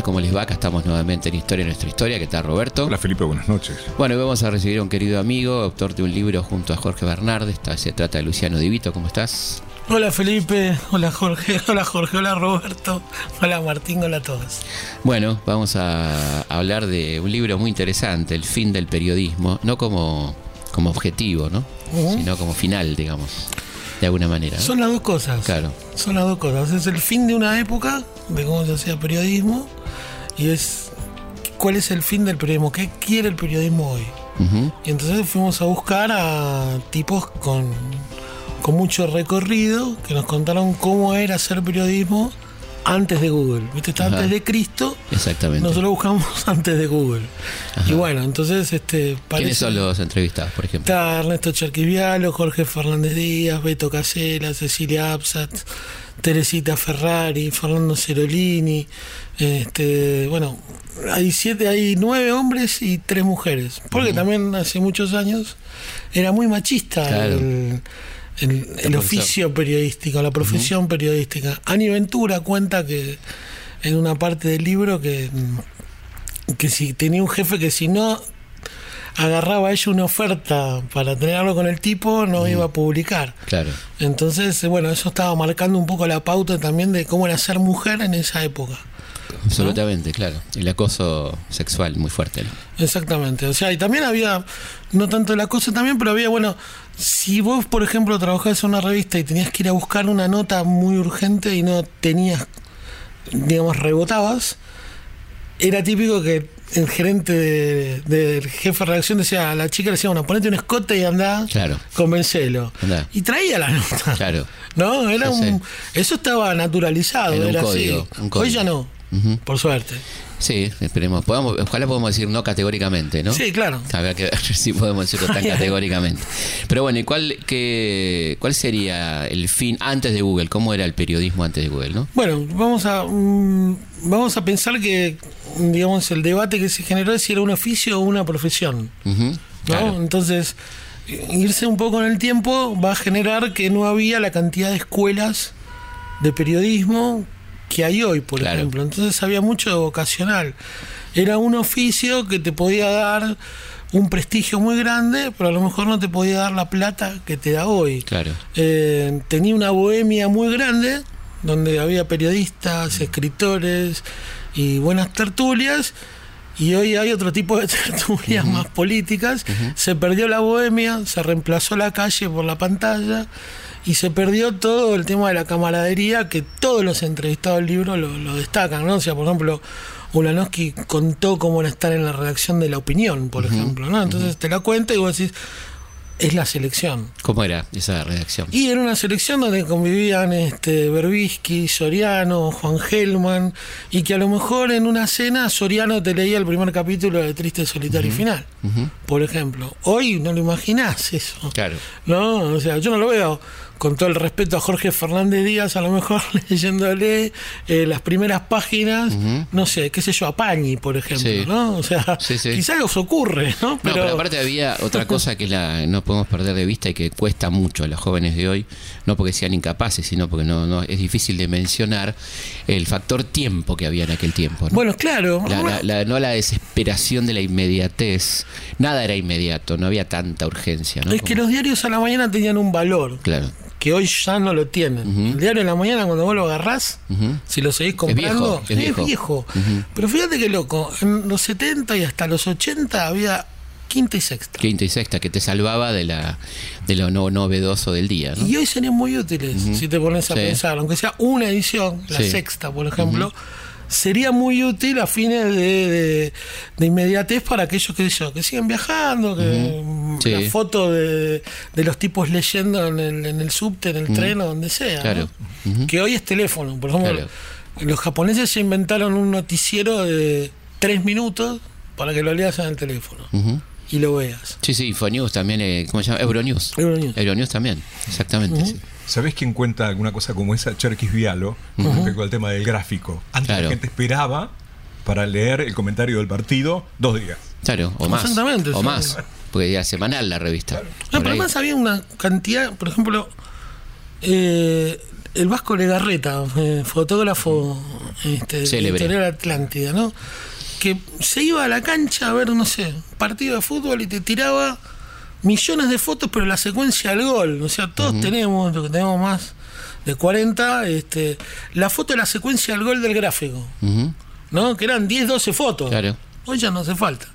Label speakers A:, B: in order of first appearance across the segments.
A: Noches, ¿cómo les va? Acá estamos nuevamente en Historia de Nuestra Historia. ¿Qué tal, Roberto?
B: Hola Felipe, buenas noches.
A: Bueno, hoy vamos a recibir a un querido amigo, autor de un libro junto a Jorge Bernardes. Se trata de Luciano Divito. ¿Cómo estás?
C: Hola Felipe, hola Jorge, hola Jorge, hola Roberto, hola Martín, hola a todos.
A: Bueno, vamos a hablar de un libro muy interesante, El fin del periodismo, no como, como objetivo, ¿no? Sino como final, digamos, de alguna manera. ¿no?
C: Son las dos cosas.
A: Claro.
C: Son las dos cosas. Es el fin de una época, de cómo se hacía periodismo, y es cuál es el fin del periodismo, qué quiere el periodismo hoy. Y entonces fuimos a buscar a tipos con, con mucho recorrido que nos contaron cómo era hacer periodismo antes de Google. ¿Viste? Está
A: Ajá.
C: antes de Cristo.
A: Exactamente.
C: Nosotros buscamos antes de Google.
A: Ajá.
C: Y bueno, entonces este
A: ¿Quiénes
C: parece-
A: son los entrevistados, por ejemplo?
C: Está Ernesto Charquivialo, Jorge Fernández Díaz, Beto Casela, Cecilia Absat, Teresita Ferrari, Fernando Cerolini. Este, bueno, hay siete, hay nueve hombres y tres mujeres. Porque también hace muchos años era muy machista
A: Claro.
C: el, el- oficio periodístico, la profesión periodística. Ani Ventura cuenta que en una parte del libro que, que si tenía un jefe que si no agarraba a ella una oferta para tenerlo con el tipo, no iba a publicar.
A: Claro.
C: Entonces, bueno, eso estaba marcando un poco la pauta también de cómo era ser mujer en esa época.
A: Absolutamente, claro. El acoso sexual muy fuerte, ¿no?
C: Exactamente. O sea, y también había, no tanto la cosa también, pero había, bueno, si vos, por ejemplo, trabajabas en una revista y tenías que ir a buscar una nota muy urgente y no tenías, digamos, rebotabas, era típico que el gerente de- del jefe de redacción decía a la chica, le decía, bueno, ponete un escote y andá,
A: Claro.
C: convencelo.
A: Andá.
C: Y traía la nota.
A: Claro.
C: ¿No? Era un, eso estaba naturalizado,
A: Era un
C: era
A: código,
C: así.
A: un código.
C: Hoy ya no, Por suerte.
A: Sí, esperemos. Podamos, ojalá podamos decir no categóricamente, ¿no?
C: Sí, claro.
A: Habrá que ver si podemos decirlo tan categóricamente. Pero bueno, ¿y cuál, qué, cuál sería el fin antes de Google? ¿Cómo era el periodismo antes de Google, no?
C: Bueno, vamos a mm, vamos a pensar que digamos el debate que se generó es si era un oficio o una profesión. Entonces, irse un poco en el tiempo va a generar que no había la cantidad de escuelas de periodismo que hay hoy, por
A: Claro.
C: ejemplo. Entonces había mucho de vocacional. Era un oficio que te podía dar un prestigio muy grande, pero a lo mejor no te podía dar la plata que te da hoy.
A: Claro.
C: Eh, tenía una bohemia muy grande, donde había periodistas, escritores y buenas tertulias. Y hoy hay otro tipo de tertulias más políticas. Se perdió la bohemia, se reemplazó la calle por la pantalla y se perdió todo el tema de la camaradería que todos los entrevistados del libro lo, lo destacan. ¿no? O sea, por ejemplo, Ulanowski contó cómo era estar en la redacción de La Opinión, por ejemplo. ¿no? Entonces te la cuenta y vos decís, es la selección.
A: ¿Cómo era esa redacción?
C: Y era una selección donde convivían este Berbisky, Soriano, Juan Gelman, y que a lo mejor en una cena Soriano te leía el primer capítulo de Triste Solitario y Final, por ejemplo. Hoy no lo imaginás eso.
A: Claro.
C: No, o sea, yo no lo veo con todo el respeto a Jorge Fernández Díaz, a lo mejor leyéndole eh, las primeras páginas, no sé, qué sé yo, a Pañi, por ejemplo,
A: Sí.
C: ¿no? O sea,
A: Sí, sí.
C: quizás os ocurre, ¿no?
A: No, pero aparte había otra cosa que la, no podemos perder de vista y que cuesta mucho a los jóvenes de hoy, no porque sean incapaces, sino porque no, no es difícil de mencionar el factor tiempo que había en aquel tiempo. ¿no?
C: bueno, claro.
A: La- la- la- no la desesperación de la inmediatez. Nada era inmediato, no había tanta urgencia. ¿no?
C: Es que los diarios a la mañana tenían un valor
A: Claro.
C: Que hoy ya no lo tienen. El diario de la mañana, cuando vos lo agarrás, si lo seguís comprando,
A: viejo, es viejo.
C: Pero fíjate que loco, en los 70 y hasta los 80 había quinta y sexta.
A: Quinta y sexta, que te salvaba de la de lo no novedoso del día. ¿no?
C: Y hoy serían muy útiles, si te pones a
A: Sí.
C: pensar, aunque sea una edición, la
A: Sí.
C: sexta, por ejemplo. Sería muy útil a fines de, de- de inmediatez para aquellos que, yo, que siguen viajando, que
A: Sí.
C: la foto de, de los tipos leyendo en el, en el subte, en el tren o donde sea.
A: Claro.
C: ¿no? Que hoy es teléfono, por ejemplo.
A: Claro.
C: los japoneses se inventaron un noticiero de tres minutos para que lo leas en el teléfono y lo veas.
A: Sí, sí, Infonews también, eh, ¿cómo se llama? Euronews.
C: Euronews.
A: también, exactamente. sí.
D: ¿Sabés quién cuenta alguna cosa como esa? Cherkis Vialo, respecto al tema del gráfico. Antes
A: Claro.
D: la gente esperaba para leer el comentario del partido dos días.
A: Claro, o más.
C: Exactamente,
A: O
C: sí.
A: más. Porque era semanal la revista.
C: No, pero
A: ahí.
C: además había una cantidad, por ejemplo, eh, el Vasco Legarreta, eh, fotógrafo este. Editorial Atlántida, ¿no? Que se iba a la cancha a ver, no sé, partido de fútbol y te tiraba millones de fotos, pero la secuencia del gol. O sea, todos tenemos, lo que tenemos más de 40, este, la foto de la secuencia del gol del gráfico, ¿no? Que eran 10, 12 fotos.
A: Claro.
C: Hoy ya no hace falta.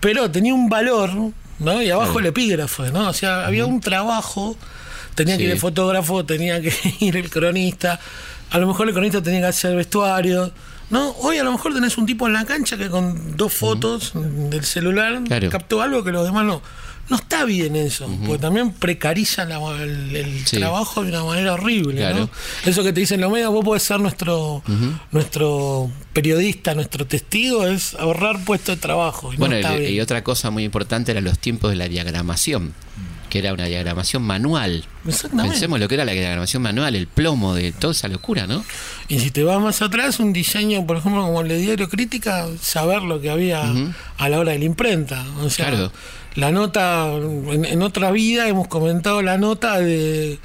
C: Pero tenía un valor, ¿no? Y abajo
A: Claro.
C: el epígrafo, ¿no? O sea, había un trabajo. Tenía que ir el fotógrafo, tenía que ir el cronista. A lo mejor el cronista tenía que hacer el vestuario. ¿No? Hoy a lo mejor tenés un tipo en la cancha que con dos fotos del celular
A: Claro.
C: captó algo que los demás no. No está bien eso, porque también precariza la- el, el
A: Sí.
C: trabajo de una manera horrible.
A: Claro.
C: ¿no? Eso que te dicen los medios, vos podés ser nuestro, nuestro periodista, nuestro testigo, es ahorrar puesto de trabajo. y no
A: Bueno, y- otra cosa muy importante eran los tiempos de la diagramación, que era una diagramación manual. Pensemos lo que era la diagramación manual, el plomo de toda esa locura, ¿no?
C: Y si te vas más atrás, un diseño, por ejemplo, como el de Diario Crítica, saber lo que había a la hora de la imprenta. O sea,
A: Claro.
C: La nota, en, en otra vida hemos comentado la nota de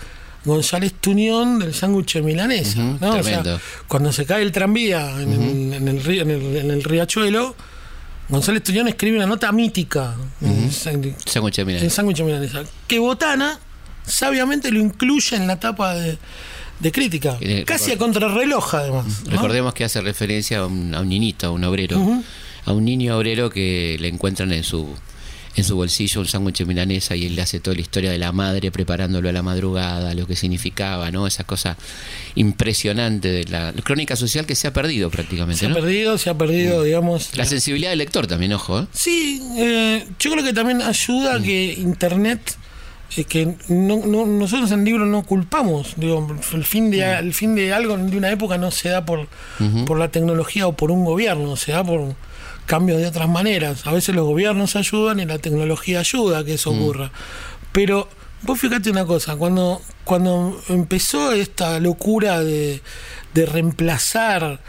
C: González Tuñón del sándwich milanesa.
A: Ujú,
C: ¿no? O sea,
A: tremendo.
C: cuando se cae el tranvía en, el, en, el, el, en el riachuelo, González Tuñón escribe una nota mítica en- en-
A: Sándwich milanesa.
C: que Botana sabiamente lo incluye en la tapa de, de crítica,
A: Eh,
C: casi a contrarreloj además. ¿no?
A: Recordemos que hace referencia a un, a un niñito, a un obrero, a un niño obrero que le encuentran en su en su bolsillo un sándwich de milanesa y él le hace toda la historia de la madre preparándolo a la madrugada, lo que significaba, ¿no? Esa cosa impresionante de la, la crónica social que se ha perdido prácticamente,
C: Se ha perdido, se ha perdido, digamos.
A: La sensibilidad del lector también, ojo, ¿eh?
C: Sí, eh, yo creo que también ayuda que Internet, eh, que no, no- nosotros en libros no culpamos, digo, el fin de el fin de algo de una época no se da por, por la tecnología o por un gobierno, se da por cambios de otras maneras. A veces los gobiernos ayudan y la tecnología ayuda a que eso ocurra. Pero vos fíjate una cosa, cuando, cuando empezó esta locura de, de reemplazar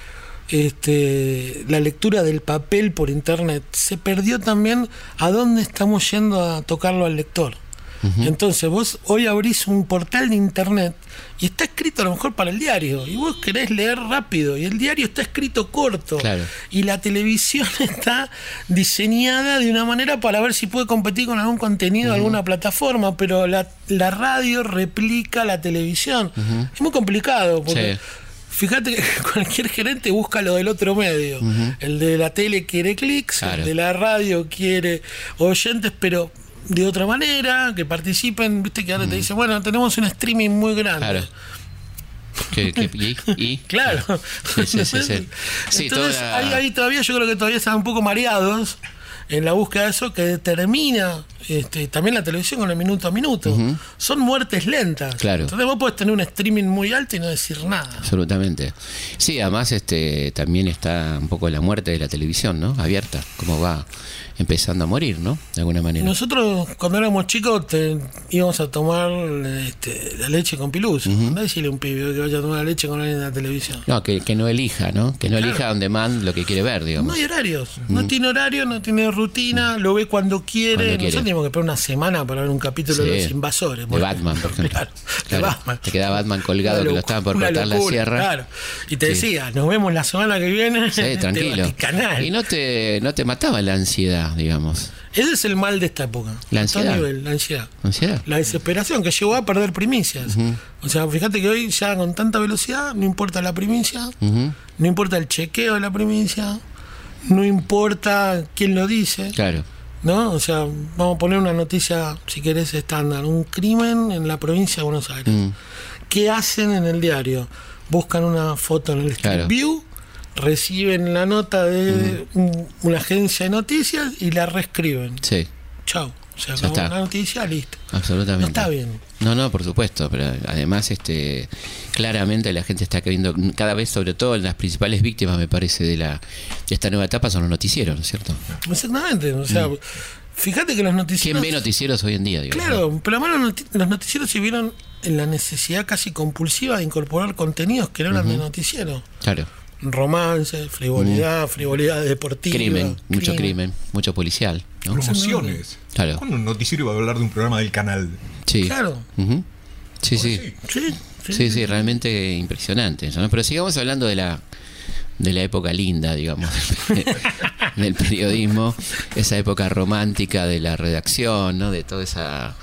C: este, la lectura del papel por internet, se perdió también a dónde estamos yendo a tocarlo al lector. Entonces vos hoy abrís un portal de internet y está escrito a lo mejor para el diario y vos querés leer rápido y el diario está escrito corto
A: Claro.
C: y la televisión está diseñada de una manera para ver si puede competir con algún contenido de alguna plataforma, pero la, la radio replica la televisión. Es muy complicado porque
A: Sí.
C: Fíjate que cualquier gerente busca lo del otro medio. El de la tele quiere clics,
A: Claro.
C: el de la radio quiere oyentes, pero de otra manera, que participen. Viste que ahora te dicen, bueno, tenemos un streaming muy grande.
A: Claro. Que- que- y, y-
C: Claro.
A: Sí, sí, sí, sí. Sí,
C: Entonces,
A: toda-
C: ahí, ahí todavía yo creo que todavía están un poco mareados en la búsqueda de eso que determina este, también la televisión con el minuto a minuto. Son muertes lentas.
A: Claro.
C: Entonces vos podés tener un streaming muy alto y no decir nada.
A: Absolutamente. Sí, además este también está un poco la muerte de la televisión, ¿no? Abierta, como va empezando a morir, ¿no? De alguna manera.
C: Nosotros cuando éramos chicos te, íbamos a tomar este, la leche con pilus. Andá a decirle a un pibe que vaya a tomar la leche con alguien en la televisión.
A: No, que, que no elija, ¿no? Que no
C: Claro.
A: elija on demand lo que quiere ver,
C: No
A: digamos.
C: hay horarios, no tiene horario, no tiene rutina, lo ve cuando quiere.
A: Cuando quiere.
C: Nosotros teníamos que esperar una semana para ver un capítulo de los invasores.
A: De Batman, por ejemplo.
C: Claro, de
A: Claro.
C: Batman.
A: Te queda Batman colgado que lo estaban por cortar la sierra.
C: Claro. Y te
A: Sí.
C: decía, nos vemos la semana que viene.
A: Sí, tranquilo.
C: este Canal.
A: Y no te, no te mataba la ansiedad, digamos.
C: Ese es el mal de esta época.
A: La ansiedad.
C: nivel, la ansiedad.
A: ¿Ansiedad?
C: La desesperación que llevó a perder primicias. O sea, fíjate que hoy ya con tanta velocidad no importa la primicia, no importa el chequeo de la primicia, no importa quién lo dice,
A: Claro.
C: ¿no? O sea, vamos a poner una noticia, si querés, estándar. Un crimen en la provincia de Buenos Aires.
A: Mm.
C: ¿Qué hacen en el diario? Buscan una foto en el Street
A: Claro.
C: View, reciben la nota de un- una agencia de noticias y la reescriben.
A: Sí.
C: Chau. O sea,
A: Ya
C: una noticia, listo.
A: Absolutamente.
C: No está bien.
A: No, no, por supuesto, pero además este claramente la gente está viendo cada vez, sobre todo en las principales víctimas, me parece, de la de esta nueva etapa son los noticieros, ¿no es cierto?
C: Exactamente. O sea, fíjate que los
A: ¿Quién
C: noticieros.
A: ve noticieros hoy en día? digamos, no?
C: Claro, pero además los noticieros se vieron en la necesidad casi compulsiva de incorporar contenidos que no eran de noticiero.
A: Claro.
C: Romance, frivolidad, frivolidad deportiva.
A: Crimen, mucho crimen, mucho policial, ¿no?
D: Promociones.
A: Claro.
D: ¿Cuándo un noticiero iba a hablar de un programa del canal?
A: Sí.
C: Claro.
A: Sí, sí.
C: Sí, sí.
A: Sí, sí, realmente impresionante. eso, ¿no? Pero sigamos hablando de la de la época linda, digamos, del periodismo, esa época romántica de la redacción, ¿no? De toda esa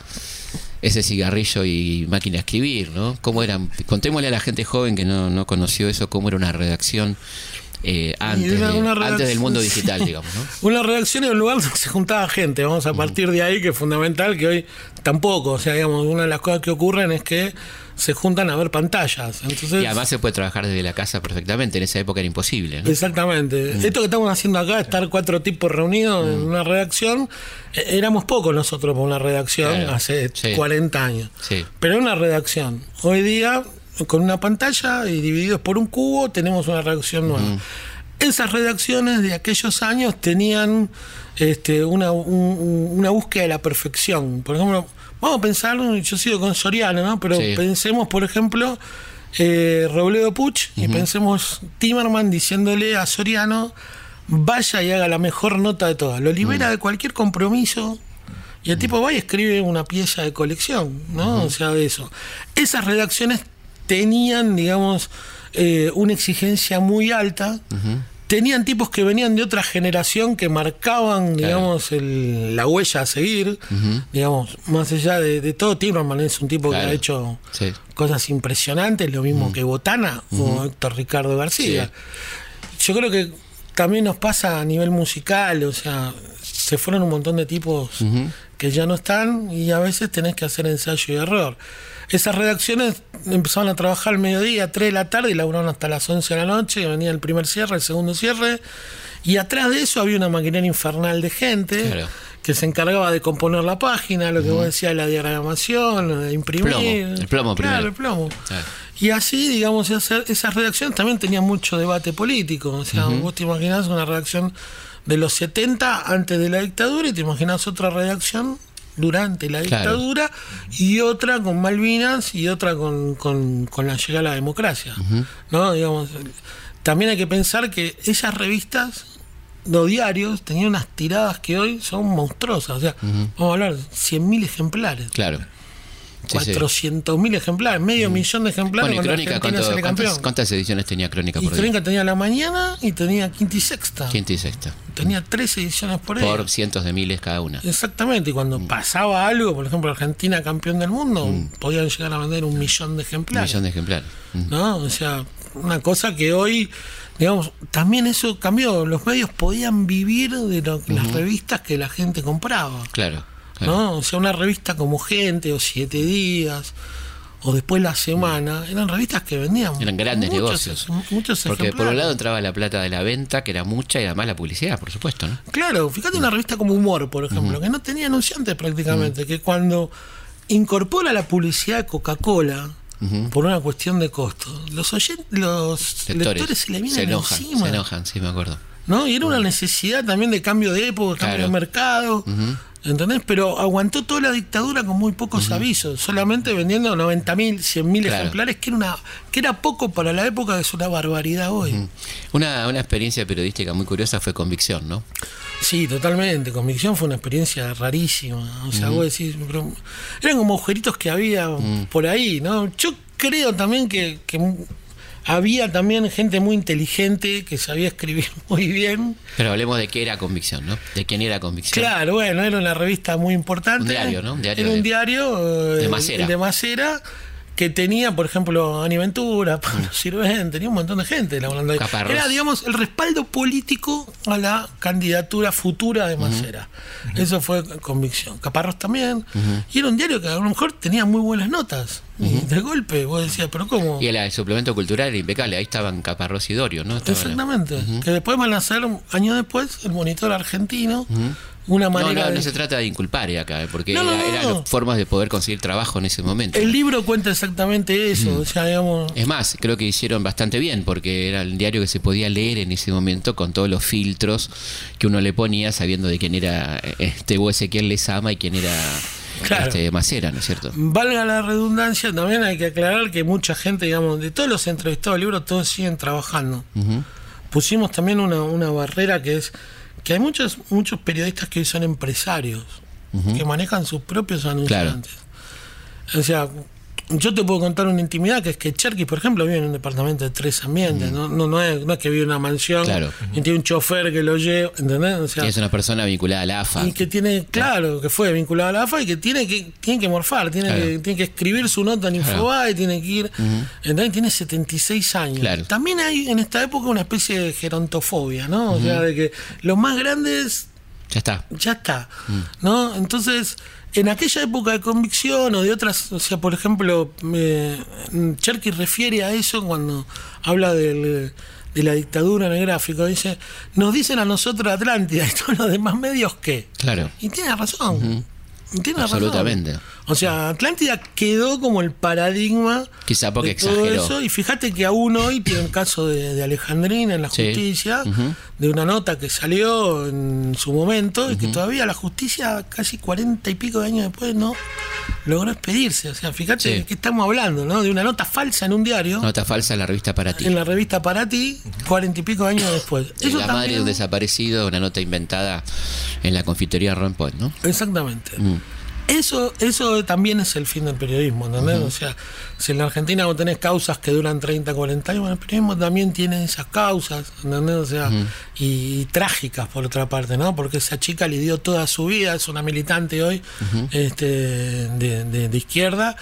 A: ese cigarrillo y máquina de escribir, ¿no? ¿Cómo eran? Contémosle a la gente joven que no, no conoció eso, cómo era una redacción eh, antes, de- del mundo
C: sí.
A: digital, digamos, ¿no?
C: Una redacción en un lugar donde se juntaba gente. Vamos a partir de ahí, que es fundamental, que hoy tampoco. O sea, digamos, una de las cosas que ocurren es que se juntan a ver pantallas. Entonces,
A: Y además se puede trabajar desde la casa perfectamente, en esa época era imposible, ¿no?
C: Exactamente.
A: Mm.
C: Esto que estamos haciendo acá, estar cuatro tipos reunidos en una redacción, eh, éramos pocos nosotros por una redacción
A: Claro,
C: hace
A: sí.
C: 40 años.
A: Sí.
C: Pero una redacción. Hoy día, con una pantalla y divididos por un cubo, tenemos una redacción nueva. Esas redacciones de aquellos años tenían este, una, un- una búsqueda de la perfección. Por ejemplo, vamos a pensar, yo sigo con Soriano, ¿no? Pero
A: Sí.
C: pensemos, por ejemplo, eh, Robledo Puch y pensemos Timerman diciéndole a Soriano, vaya y haga la mejor nota de todas. Lo libera de cualquier compromiso. Y el tipo va y escribe una pieza de colección, ¿no? O sea, de eso. Esas redacciones tenían, digamos, eh, una exigencia muy alta. Tenían tipos que venían de otra generación que marcaban, digamos, el- la huella a seguir. Digamos, más allá de, de todo, Timerman es un tipo que ha hecho
A: Sí.
C: cosas impresionantes, lo mismo que Botana o Héctor Ricardo García. Yo creo que también nos pasa a nivel musical, o sea, se fueron un montón de tipos que ya no están y a veces tenés que hacer ensayo y error. Esas redacciones empezaban a trabajar al mediodía, 3 de la tarde y laburaron hasta las 11 de la noche, venía el primer cierre, el segundo cierre, y atrás de eso había una maquinaria infernal de gente
A: Claro.
C: que se encargaba de componer la página, lo que vos decías, la diagramación, de imprimir.
A: Plomo, el plomo
C: Claro,
A: primero.
C: el plomo. Y así, digamos, esa- esas redacciones también tenían mucho debate político. O sea, vos te imaginás una redacción de los 70 antes de la dictadura y te imaginás otra redacción durante la
A: Claro.
C: dictadura y otra con Malvinas y otra con, con- con la llegada a la democracia. ¿no? Digamos, también hay que pensar que esas revistas, los diarios, tenían unas tiradas que hoy son monstruosas. O sea, vamos a hablar de 100.000 ejemplares.
A: Claro. Sí, sí.
C: 400.000 ejemplares, medio millón de ejemplares.
A: Bueno, y Crónica,
C: Argentina
A: ¿cuánto-
C: sale
A: cuántas, ediciones tenía Crónica
C: Y
A: por día?
C: Crónica tenía la mañana y tenía quinta y sexta.
A: Quinta y sexta.
C: Tenía tres ediciones por ahí.
A: Por cientos de miles cada una.
C: Exactamente, y cuando pasaba algo, por ejemplo, Argentina campeón del mundo, podían llegar a vender un millón de
A: Un
C: ejemplares.
A: millón de ejemplares. Mm.
C: ¿no? O sea, una cosa que hoy, digamos, también eso cambió. Los medios podían vivir de lo- las revistas que la gente compraba.
A: Claro.
C: ¿No? O sea, una revista como Gente o Siete Días o después La Semana, eran revistas que vendían.
A: Eran grandes
C: muchos,
A: negocios.
C: Muchos
A: Porque por un lado entraba la plata de la venta, que era mucha, y además la publicidad, por supuesto, ¿no?
C: Claro, fíjate una revista como Humor, por ejemplo, que no tenía anunciantes prácticamente, que cuando incorpora la publicidad de Coca-Cola por una cuestión de costo, los oyen- los lectores, se le vienen
A: enojan,
C: encima.
A: se enojan, sí, me acuerdo.
C: ¿no? Y era una necesidad también de cambio de época, cambio
A: Claro.
C: de mercado, ¿entendés? Pero aguantó toda la dictadura con muy pocos avisos, solamente vendiendo 90.000, 100.000
A: Claro.
C: ejemplares, que era, una, que era poco para la época, que es una barbaridad hoy.
A: Una, una experiencia periodística muy curiosa fue Convicción, ¿no?
C: Sí, totalmente. Convicción fue una experiencia rarísima. O sea, vos decís, pero eran como agujeritos que había por ahí, ¿no? Yo creo también que, que había también gente muy inteligente que sabía escribir muy bien.
A: Pero hablemos de qué era Convicción, ¿no? De quién era Convicción.
C: Claro, bueno, era una revista muy importante.
A: Un diario, ¿no? Un diario
C: era un
A: de-
C: diario eh,
A: de Macera.
C: el de Macera que tenía, por ejemplo, Ani Ventura, Pablo Sirven, tenía un montón de gente hablando ahí.
A: Caparrós.
C: Era, digamos, el respaldo político a la candidatura futura de Macera. Eso fue convicción. Caparrós también. Y era un diario que a lo mejor tenía muy buenas notas. De golpe vos decías, pero ¿cómo?
A: Y el, el suplemento cultural era impecable. Ahí estaban Caparrós y Dorio, ¿no? Estaban-
C: Exactamente. Que después van a hacer, años después, el monitor argentino, una
A: No,
C: manera
A: no,
C: de...
A: no se trata de inculpar eh, acá, porque
C: No, no,
A: era-
C: no,
A: eran
C: no.
A: formas de poder conseguir trabajo en ese momento.
C: El libro cuenta exactamente eso,
A: Mm.
C: o sea, digamos...
A: Es más, creo que hicieron bastante bien, porque era el diario que se podía leer en ese momento con todos los filtros que uno le ponía, sabiendo de quién era eh, este o Ezequiel Lezama y quién era
C: Claro.
A: este, Macera, ¿no es cierto?
C: Valga la redundancia, también hay que aclarar que mucha gente, digamos, de todos los entrevistados del libro, todos siguen trabajando. Pusimos también una, una barrera que es que hay muchos, muchos periodistas que hoy son empresarios, que manejan sus propios anunciantes. O sea, yo te puedo contar una intimidad que es que Cherky, por ejemplo, vive en un departamento de tres ambientes, no, no, no, es, no es que vive en una mansión
A: Claro.
C: y tiene un chofer que lo lleva, ¿entendés? O sea,
A: Y es una persona vinculada a la AFA.
C: y que tiene, claro, que fue vinculado a la AFA y que tiene que, tiene que morfar, tiene,
A: Claro.
C: que, tiene que escribir su nota en
A: Claro.
C: Infobae, tiene que ir. ¿entendés? Tiene 76 años.
A: Claro.
C: También hay en esta época una especie de gerontofobia, ¿no? O sea, de que los más grandes
A: Ya está.
C: ya está, ¿no? Entonces, en aquella época de convicción o de otras, o sea, por ejemplo, eh, Cherky refiere a eso cuando habla del- de la dictadura en el gráfico, dice, nos dicen a nosotros Atlántida y todos los demás medios qué.
A: Claro.
C: Y tiene razón. Y tiene
A: Absolutamente.
C: razón. O sea, Atlántida quedó como el paradigma
A: Quizá porque
C: de todo
A: exageró.
C: eso. Y fíjate que aún hoy tiene el caso de, de Alejandrina en la
A: Sí.
C: justicia, de una nota que salió en su momento y que todavía la justicia, casi cuarenta y pico de años después, no logró expedirse. O sea, fíjate
A: Sí.
C: de qué estamos hablando, ¿no? De una nota falsa en un diario,
A: Nota falsa en la revista para ti.
C: en la revista Para ti, cuarenta y pico de años después.
A: De
C: Eso
A: la madre de un
C: también-
A: desaparecido, una nota inventada en la confitería Ron Point, ¿no?
C: Exactamente.
A: Mm.
C: Eso, eso también es el fin del periodismo, ¿entendés? O sea, si en la Argentina vos tenés causas que duran 30, 40 años, bueno, el periodismo también tiene esas causas, ¿entendés? O sea, y, y trágicas por otra parte, ¿no? Porque esa chica lidió toda su vida, es una militante hoy este, de, de- de izquierda,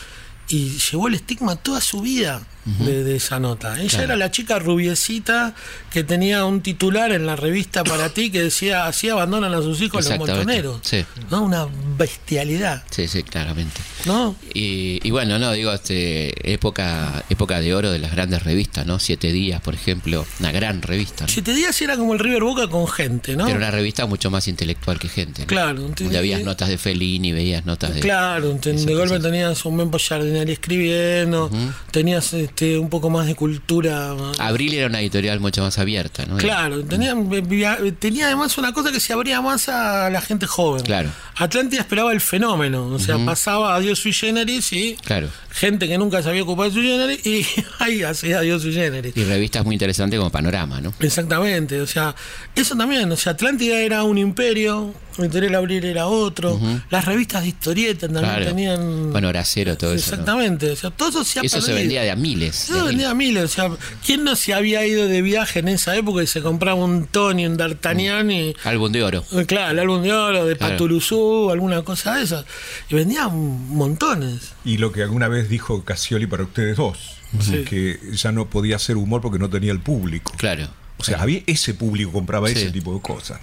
C: y llevó el estigma toda su vida de, de esa nota. Ella
A: Claro.
C: era la chica rubiecita que tenía un titular en la revista para ti que decía, así abandonan a sus hijos los montoneros.
A: Sí.
C: ¿no? Una bestialidad,
A: Sí, sí, claramente.
C: ¿no?
A: Y, y bueno, no, digo, este, época, época de oro de las grandes revistas, ¿no? Siete días, por ejemplo, una gran revista. ¿no?
C: Siete días era como el River Boca con gente, ¿no?
A: Pero una revista mucho más intelectual que gente. ¿no?
C: Claro,
A: Donde habías notas de Fellini, veías notas de.
C: Claro, de golpe tenías un Mempo Giardinelli escribiendo, tenías este, un poco más de cultura.
A: Abril era una editorial mucho más abierta, ¿no?
C: Claro, tenía, via- tenía además una cosa que se abría más a la gente joven.
A: Claro.
C: Atlántida esperaba el fenómeno, o sea, pasaba a Dios sui generis y
A: Claro.
C: gente que nunca se había ocupado de sui generis y ahí hacía Dios sui generis.
A: Y revistas muy interesantes como Panorama, ¿no?
C: Exactamente, o sea, eso también, o sea, Atlántida era un imperio, Editorial Abril era otro, las revistas de historieta también
A: Claro.
C: tenían...
A: Bueno, Horacero, todo eso. ¿no?
C: Exactamente, o sea, todo eso se ha
A: Eso se vendía de a miles.
C: Eso se vendía a miles, o sea, ¿quién no se había ido de viaje en esa época y se compraba un Tony, un D'Artagnan y...
A: Álbum de oro.
C: eh, Claro, el álbum de oro de
A: Claro.
C: Paturuzú, alguna cosa de esas. Y vendían montones.
D: Y lo que alguna vez dijo Casioli para ustedes dos,
C: Sí.
D: que ya no podía hacer humor porque no tenía el público.
A: Claro.
D: O sea, había ese público que compraba
A: Sí.
D: ese tipo de cosas.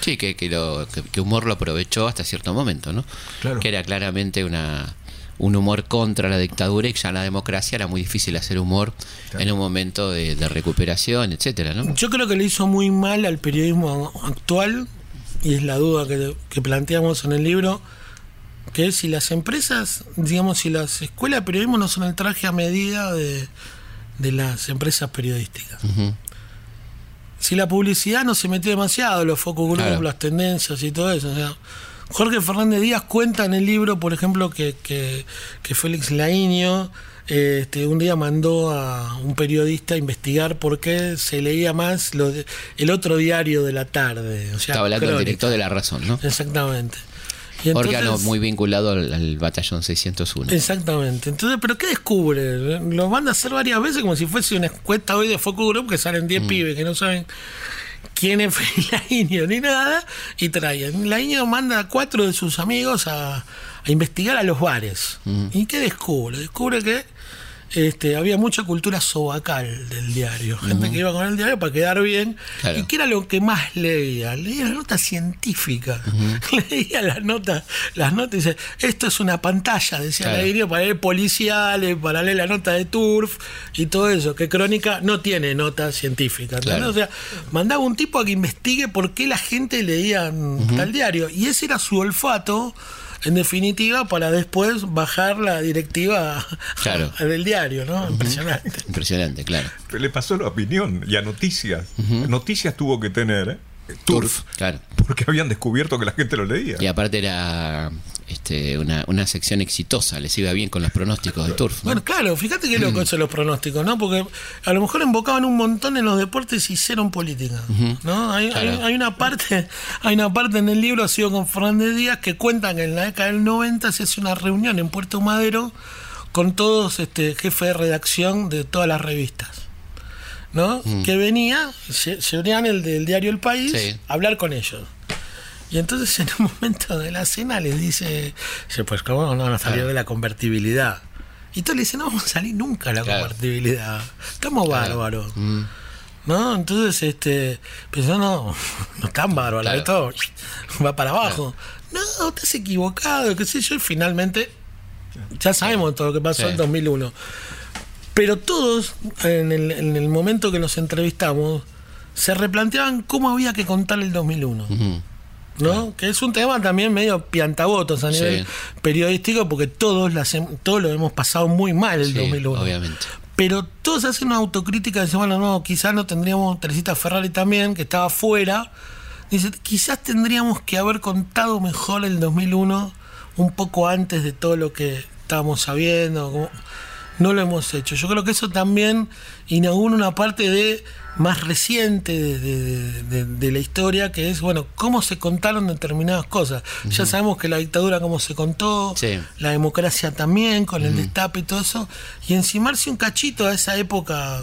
A: Sí, que, que, lo, que, que humor lo aprovechó hasta cierto momento, ¿no?
D: Claro.
A: Que era claramente una un humor contra la dictadura y que ya en la democracia era muy difícil hacer humor
D: Claro.
A: en un momento de, de recuperación, etcétera, ¿no?
C: Yo creo que le hizo muy mal al periodismo actual, y es la duda que, que planteamos en el libro, que es si las empresas, digamos, si las escuelas de periodismo no son el traje a medida de, de las empresas periodísticas.
A: Ujú.
C: Si la publicidad no se metió demasiado, los focus group,
A: Claro.
C: las tendencias y todo eso. o sea, Jorge Fernández Díaz cuenta en el libro, por ejemplo, que, que, que Félix Laíño eh, este, un día mandó a un periodista a investigar por qué se leía más lo de- el otro diario de la tarde. O sea,
A: Estaba hablando del director de La Razón, ¿no?
C: Exactamente. Entonces-
A: Órgano muy vinculado al, al batallón 601.
C: Exactamente. Entonces, ¿pero qué descubre? Lo manda a hacer varias veces como si fuese una encuesta hoy de Focus Group que salen 10 pibes que no saben quién es Lainio ni nada y traen. Lainio manda a cuatro de sus amigos a, a investigar a los bares. ¿Y qué descubre? Descubre que este, había mucha cultura sobacal del diario. Gente que iba con el diario para quedar bien.
A: Claro.
C: ¿Y qué era lo que más leía? Leía la nota científica. Leía las notas, las notas y dice, esto es una pantalla, decía
A: Claro.
C: el diario, para leer policiales, para leer la nota de Turf y todo eso. Que Crónica no tiene nota científica.
A: Claro.
C: O sea, mandaba un tipo a que investigue por qué la gente leía mm, tal diario. Y ese era su olfato, en definitiva, para después bajar la directiva
A: Claro.
C: del diario, ¿no? Impresionante.
A: Impresionante, claro.
D: Le pasó la opinión y a noticias. Noticias tuvo que tener ¿eh?
A: Turf,
D: Turf,
A: claro.
D: porque habían descubierto que la gente lo leía.
A: Y aparte era este, una, una sección exitosa, les iba bien con los pronósticos de Turf. ¿no?
C: Bueno, claro, fíjate qué loco eso de los pronósticos, ¿no? Porque a lo mejor invocaban un montón en los deportes y hicieron política, ¿no? Hay,
A: Claro.
C: hay- hay una parte, hay una parte en el libro, ha sido con Fernández Díaz, que cuentan que en la década del 90 se hace una reunión en Puerto Madero con todos este jefes de redacción de todas las revistas. ¿no? Que venía, se, se unían el del diario El País
A: Sí.
C: a hablar con ellos. Y entonces en un momento de la cena les dice, dice, pues cómo no van a salir de la convertibilidad. Y todos le dicen, no vamos a salir nunca de la
A: Claro.
C: convertibilidad. Estamos
A: Claro.
C: bárbaros.
A: Mm.
C: ¿No? Entonces, este, pensó, no, no están bárbaros,
A: Claro.
C: esto va para abajo. No, estás equivocado, qué sé yo, y finalmente ya sabemos todo lo que pasó
A: Sí.
C: en 2001. Pero todos, en el, en el momento que nos entrevistamos, se replanteaban cómo había que contar el 2001.
A: Ujú.
C: ¿No? Que es un tema también medio piantabotos a
A: Sí.
C: nivel periodístico, porque todos, las todos lo hemos pasado muy mal el
A: Sí,
C: 2001.
A: obviamente.
C: Pero todos hacen una autocrítica, dicen, bueno, no, quizás no tendríamos Teresita Ferrari también, que estaba fuera. Dice, quizás tendríamos que haber contado mejor el 2001 un poco antes de todo lo que estábamos sabiendo. como- no lo hemos hecho. Yo creo que eso también inaugura una parte de más reciente de, de- de- de la historia, que es, bueno, cómo se contaron determinadas cosas. Ya sabemos que la dictadura cómo se contó,
A: Sí.
C: la democracia también, con el destape y todo eso, y encimarse un cachito a esa época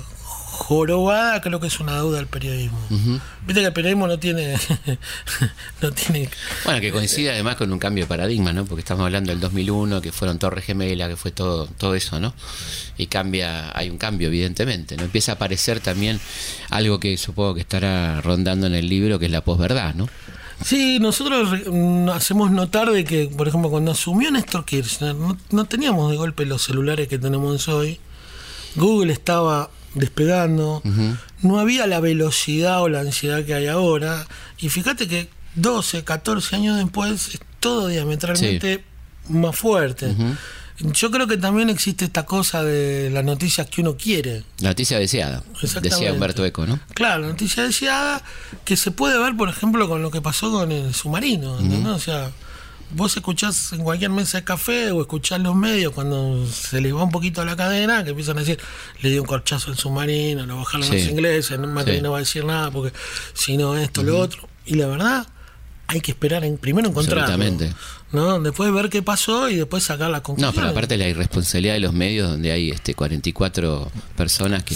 C: jorobada, creo que es una duda del periodismo. Viste que el periodismo no tiene, no tiene
A: Bueno, que coincide además con un cambio de paradigma, ¿no? Porque estamos hablando del 2001, que fueron Torres Gemela, que fue todo, todo eso, ¿no? Y cambia, hay un cambio, evidentemente, ¿no? Empieza a aparecer también algo que supongo que estará rondando en el libro, que es la posverdad, ¿no?
C: Sí, nosotros hacemos notar de que, por ejemplo, cuando asumió Néstor Kirchner, no, no teníamos de golpe los celulares que tenemos hoy. Google estaba despegando, no había la velocidad o la ansiedad que hay ahora. Y fíjate que 12, 14 años después es todo diametralmente más fuerte. Yo creo que también existe esta cosa de las noticias que uno quiere.
A: La noticia deseada, decía Humberto Eco, ¿no?
C: Claro, noticia deseada que se puede ver, por ejemplo, con lo que pasó con el submarino. ¿entendés? O sea, vos escuchás en cualquier mesa de café o escuchás los medios cuando se les va un poquito la cadena, que empiezan a decir, le dio un corchazo al submarino, lo bajaron
A: Sí.
C: los ingleses, no, Macri
A: Sí.
C: no va a decir nada porque si no esto, lo otro. Y la verdad, hay que esperar en, primero encontrarlo.
A: Absolutamente.
C: ¿No? Después ver qué pasó y después sacar la conclusión.
A: No, pero aparte la irresponsabilidad de los medios, donde hay este 44 personas que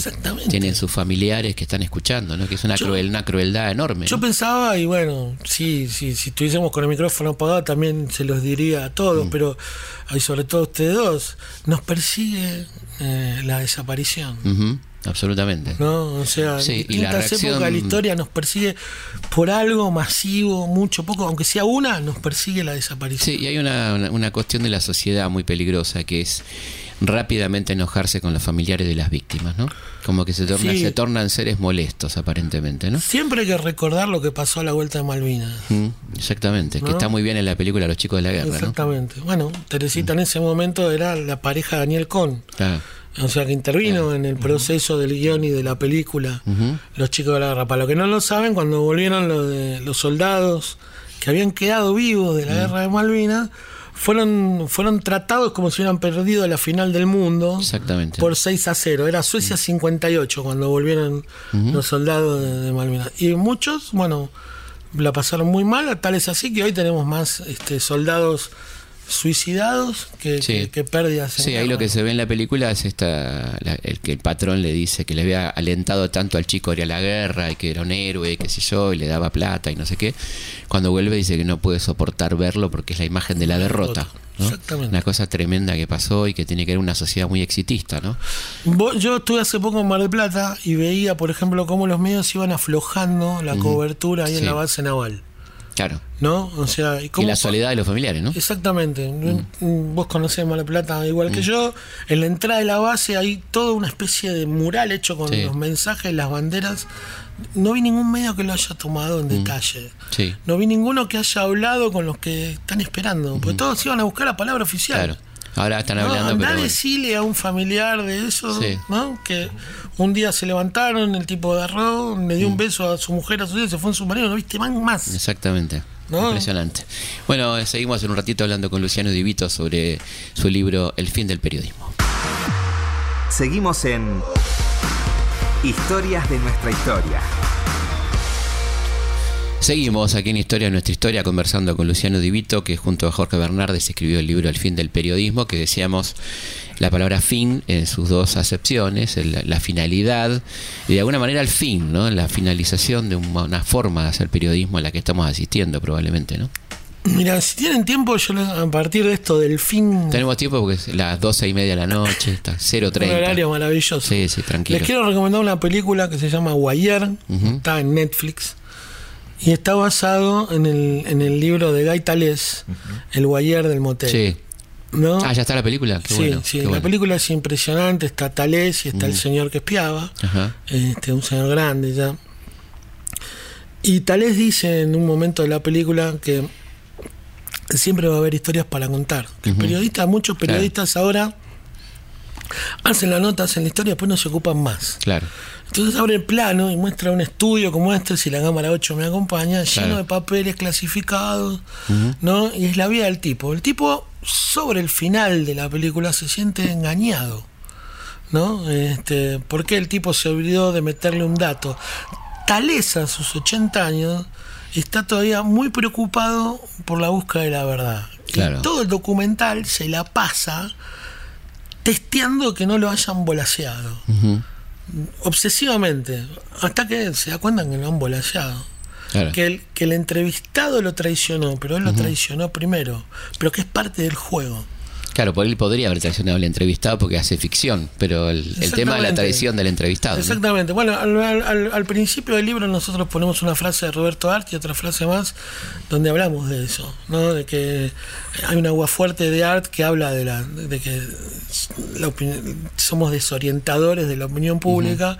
A: tienen sus familiares que están escuchando, ¿no? Que es una,
C: Yo-
A: cruel, una crueldad enorme.
C: Yo
A: ¿no?
C: pensaba, y bueno, sí, sí, si estuviésemos con el micrófono apagado también se los diría a todos,
A: Mm.
C: pero y sobre todo a ustedes dos, nos persigue eh, la desaparición.
A: Ujú, absolutamente.
C: ¿no? O sea,
A: Sí,
C: en
A: y la reacción-
C: épocas de la historia nos persigue por algo masivo, mucho, poco, aunque sea una, nos persigue la desaparición.
A: Sí, y hay una, una, una cuestión de la sociedad muy peligrosa que es rápidamente enojarse con los familiares de las víctimas, ¿no? Como que se, torna,
C: Sí.
A: se tornan seres molestos aparentemente, ¿no?
C: Siempre hay que recordar lo que pasó a la vuelta de Malvinas.
A: Mm, exactamente, que
C: ¿No?
A: está muy bien en la película Los chicos de la guerra, ¿no?
C: Exactamente. Bueno, Teresita en ese momento era la pareja de Daniel Cohn. O sea, que intervino en el proceso del guion y de la película. Los chicos de la guerra. Para los que no lo saben, cuando volvieron los, de, los soldados que habían quedado vivos de la guerra de Malvinas, fueron, fueron tratados como si hubieran perdido la final del mundo
A: Exactamente.
C: por 6 a 0. Era Suecia 58 cuando volvieron los soldados de, de Malvinas. Y muchos, bueno, la pasaron muy mal, tal es así que hoy tenemos más este, soldados suicidados que,
A: Sí.
C: que, que pérdidas.
A: Sí, ahí
C: guerra.
A: lo que se ve en la película es esta, la- el que el patrón le dice que le había alentado tanto al chico a ir a la guerra y que era un héroe, qué sé yo, y le daba plata y no sé qué. Cuando vuelve dice que no puede soportar verlo porque es la imagen de la derrota. ¿no?
C: Exactamente.
A: Una cosa tremenda que pasó y que tiene que ver una sociedad muy exitista, ¿no?
C: Yo estuve hace poco en Mar del Plata y veía, por ejemplo, cómo los medios iban aflojando la cobertura ahí
A: Sí.
C: en la base naval.
A: Claro.
C: ¿No? O sea, y,
A: Y
C: cómo
A: la soledad de los familiares, ¿no?
C: Exactamente. Mm, Vos conocés Mar del Plata igual
A: Mm.
C: que yo. En la entrada de la base hay toda una especie de mural hecho con
A: Sí.
C: los mensajes, las banderas. No vi ningún medio que lo haya tomado
A: Mm.
C: en detalle.
A: Sí.
C: No vi ninguno que haya hablado con los que están esperando. Porque todos iban a buscar la palabra oficial.
A: Claro. Ahora están
C: No,
A: hablando,
C: andá
A: pero bueno.
C: decirle a un familiar de eso,
A: Sí.
C: ¿no? Que un día se levantaron, el tipo agarró, le dio un
A: Mm.
C: beso a su mujer, a su hija, se fue en su marido, no viste más. más.
A: Exactamente.
C: ¿No?
A: Impresionante. Bueno, eh, seguimos en un ratito hablando con Luciano Divito sobre su libro El fin del periodismo.
E: Seguimos en Historias de nuestra historia.
A: Seguimos aquí en Historia nuestra historia conversando con Luciano Divito, que junto a Jorge Bernardes escribió el libro El fin del periodismo, que decíamos la palabra fin en sus dos acepciones, el- la finalidad y de alguna manera el fin, ¿no? La finalización de una, una forma de hacer periodismo a la que estamos asistiendo probablemente, ¿no?
C: Mira, si tienen tiempo, yo les- a partir de esto del fin,
A: Tenemos tiempo porque es las doce y media de la noche, está
C: un
A: 0.30.
C: horario maravilloso.
A: Sí, sí, tranquilo.
C: Les quiero recomendar una película que se llama
A: Ujú.
C: está en Netflix, y está basado en el, en el libro de Guy Talés, El Wire del Motel.
A: Sí.
C: ¿no?
A: Ah, ya está la película. Qué
C: sí,
A: bueno.
C: sí,
A: qué
C: la
A: bueno.
C: película es impresionante, está Talés y está el señor que espiaba,
A: Ajá.
C: este, un señor grande ya. Y Talés dice en un momento de la película que siempre va a haber historias para contar. Que
A: Ujú.
C: periodistas, muchos periodistas ahora hacen la nota, hacen la historia, después no se ocupan más.
A: Claro.
C: Entonces abre el plano y muestra un estudio como este, si la cámara 8 me acompaña, lleno
A: Claro.
C: de papeles clasificados, ¿no? Y es la vida del tipo. El tipo, sobre el final de la película, se siente engañado, ¿no? Este, porque el tipo se olvidó de meterle un dato. Talesa, a sus 80 años, está todavía muy preocupado por la búsqueda de la verdad.
A: Claro.
C: Y todo el documental se la pasa testeando que no lo hayan volaseado obsesivamente, hasta que se da cuenta que lo han volaseado.
A: Claro.
C: Que el, que el entrevistado lo traicionó, pero él lo traicionó primero, pero que es parte del juego.
A: Claro, por él podría haber traicionado al entrevistado porque hace ficción, pero el, el tema es la traición del entrevistado. ¿no?
C: Exactamente. Bueno, al, al- al- al principio del libro nosotros ponemos una frase de Roberto Art y otra frase más donde hablamos de eso, ¿no? De que hay un agua fuerte de Art que habla de la de que la somos desorientadores de la opinión pública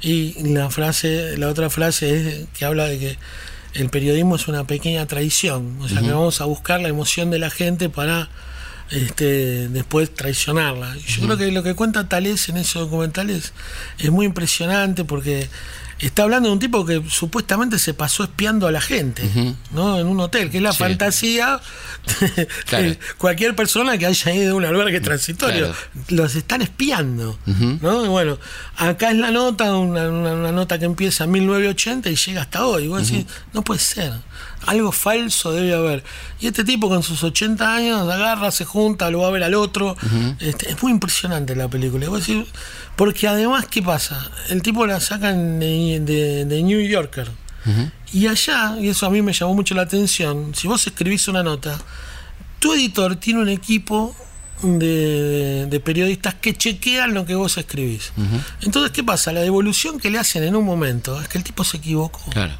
C: y la frase, la otra frase es que habla de que el periodismo es una pequeña traición, o sea que vamos a buscar la emoción de la gente para este, después traicionarla. Yo creo que lo que cuenta Talés en esos documentales es muy impresionante porque está hablando de un tipo que supuestamente se pasó espiando a la gente, ¿no? En un hotel, que es la
A: Sí.
C: fantasía de
A: Claro.
C: cualquier persona que haya ido a un albergue transitorio.
A: Claro.
C: Los están espiando, ¿no? Y bueno, acá es la nota, una, una- una nota que empieza en 1980 y llega hasta hoy. Y vos decís, no puede ser. Algo falso debe haber. Y este tipo con sus 80 años agarra, se junta, lo va a ver al otro. Este, es muy impresionante la película. Y vos decís, porque además, ¿qué pasa? El tipo la sacan de, de- de New Yorker. Y allá, y eso a mí me llamó mucho la atención, si vos escribís una nota, tu editor tiene un equipo de, de periodistas que chequean lo que vos escribís. Entonces, ¿qué pasa? La devolución que le hacen en un momento es que el tipo se equivocó.
A: Claro.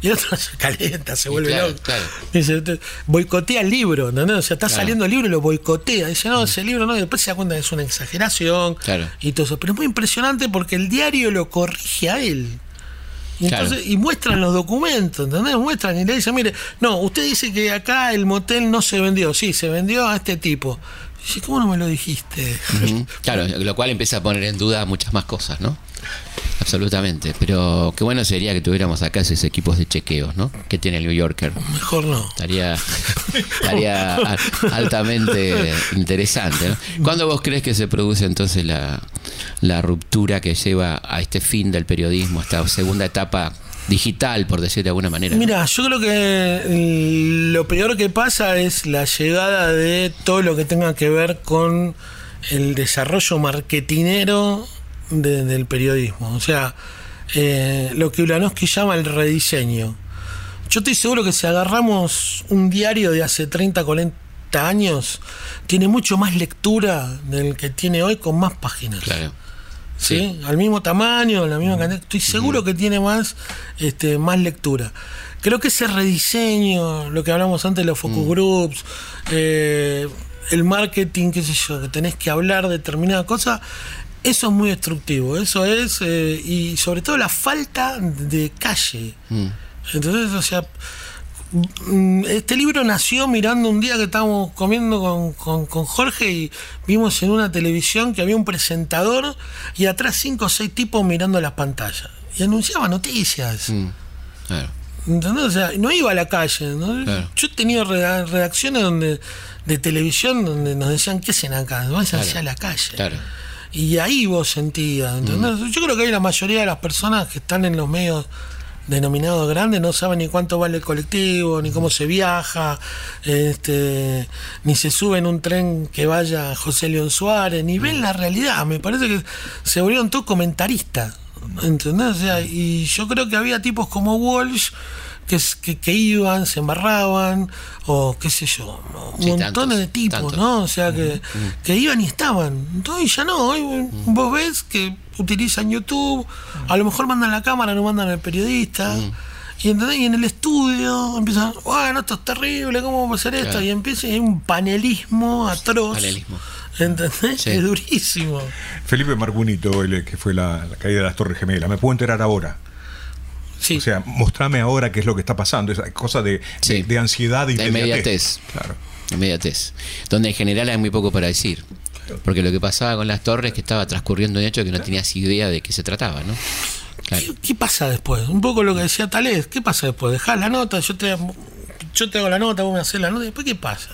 C: Y el otro se calienta, se vuelve
A: claro,
C: loco.
A: claro.
C: Dice, te- boicotea el libro, ¿entendés? O sea, está
A: Claro.
C: saliendo el libro y lo boicotea. Dice, no, ese libro no, y después se da cuenta que es una exageración
A: Claro.
C: y todo eso. Pero es muy impresionante porque el diario lo corrige a él. Y, entonces, y muestran los documentos, ¿entendés? Muestran y le dicen, mire, no, usted dice que acá el motel no se vendió. Sí, se vendió a este tipo. Dice, ¿cómo no me lo dijiste?
A: Claro, lo cual empieza a poner en duda muchas más cosas, ¿no? Absolutamente. Pero qué bueno sería que tuviéramos acá esos equipos de chequeos, ¿no? Que tiene el New Yorker.
C: Mejor no.
A: Estaría, estaría altamente interesante. ¿no? ¿Cuándo vos crees que se produce entonces la, la ruptura que lleva a este fin del periodismo, a esta segunda etapa digital, por decir de alguna manera? ¿no?
C: Mira, yo creo que mm, lo peor que pasa es la llegada de todo lo que tenga que ver con el desarrollo marketinero de- del periodismo. O sea, eh, lo que Ulanowski llama el rediseño. Yo estoy seguro que si agarramos un diario de hace 30, 40 30 años tiene mucho más lectura del que tiene hoy con más páginas.
A: Claro.
C: ¿Sí? Al mismo tamaño, la misma cantidad. Estoy seguro que tiene más, este, más lectura. Creo que ese rediseño, lo que hablamos antes de los focus groups, eh, el marketing, qué sé yo, que tenés que hablar determinada cosa, eso es muy destructivo. Eso es, eh, y sobre todo la falta de calle.
A: Mm.
C: Entonces, o sea, mm, este libro nació mirando un día que estábamos comiendo con, con- con Jorge y vimos en una televisión que había un presentador y atrás cinco o seis tipos mirando las pantallas. Y anunciaba noticias.
A: Mm. Claro.
C: ¿Entendés? O sea, no iba a la calle. ¿no?
A: Claro.
C: Yo he tenido reda- redacciones donde, de televisión donde nos decían, ¿qué hacen acá? Vayan
A: Claro.
C: a la calle.
A: Claro.
C: Y ahí vos sentías, ¿entendés?
A: Mm.
C: Yo creo que ahí la mayoría de las personas que están en los medios denominados grandes no saben ni cuánto vale el colectivo, ni cómo se viaja, este, ni se sube en un tren que vaya José León Suárez, ni
A: Mm.
C: ven la realidad. Me parece que se volvieron todos comentaristas, ¿entendés? O sea, y yo creo que había tipos como Walsh que, s- que, que iban, se embarraban, o qué sé yo,
A: Sí,
C: montones
A: tantos,
C: de tipos,
A: tantos.
C: ¿no? O sea, que, que iban y estaban. Entonces ya no, hoy vos ves que utilizan YouTube, a lo mejor mandan la cámara, no mandan al periodista. Y, ¿entendés? y en el estudio empiezan, bueno, esto es terrible, ¿cómo va a ser esto?
A: Claro.
C: Y empieza y hay un panelismo atroz.
A: Panelismo.
C: ¿Entendés?
A: Sí.
C: Es durísimo.
D: Felipe Margunito, el que fue la, la caída de las Torres Gemelas, ¿me puedo enterar ahora?
C: Sí.
D: O sea, mostrame ahora qué es lo que está pasando, esa cosa de,
A: Sí.
D: de, de ansiedad y
A: La inmediatez.
D: Claro.
A: Inmediatez. Donde en general hay muy poco para decir. Porque lo que pasaba con las torres es que estaba transcurriendo un hecho que no tenías idea de qué se trataba, ¿no? Claro.
C: ¿Qué, qué pasa después? Un poco lo que decía Talés, ¿qué pasa después? Dejás la nota, yo te, yo te hago la nota, vos me haces la nota, y después ¿qué pasa?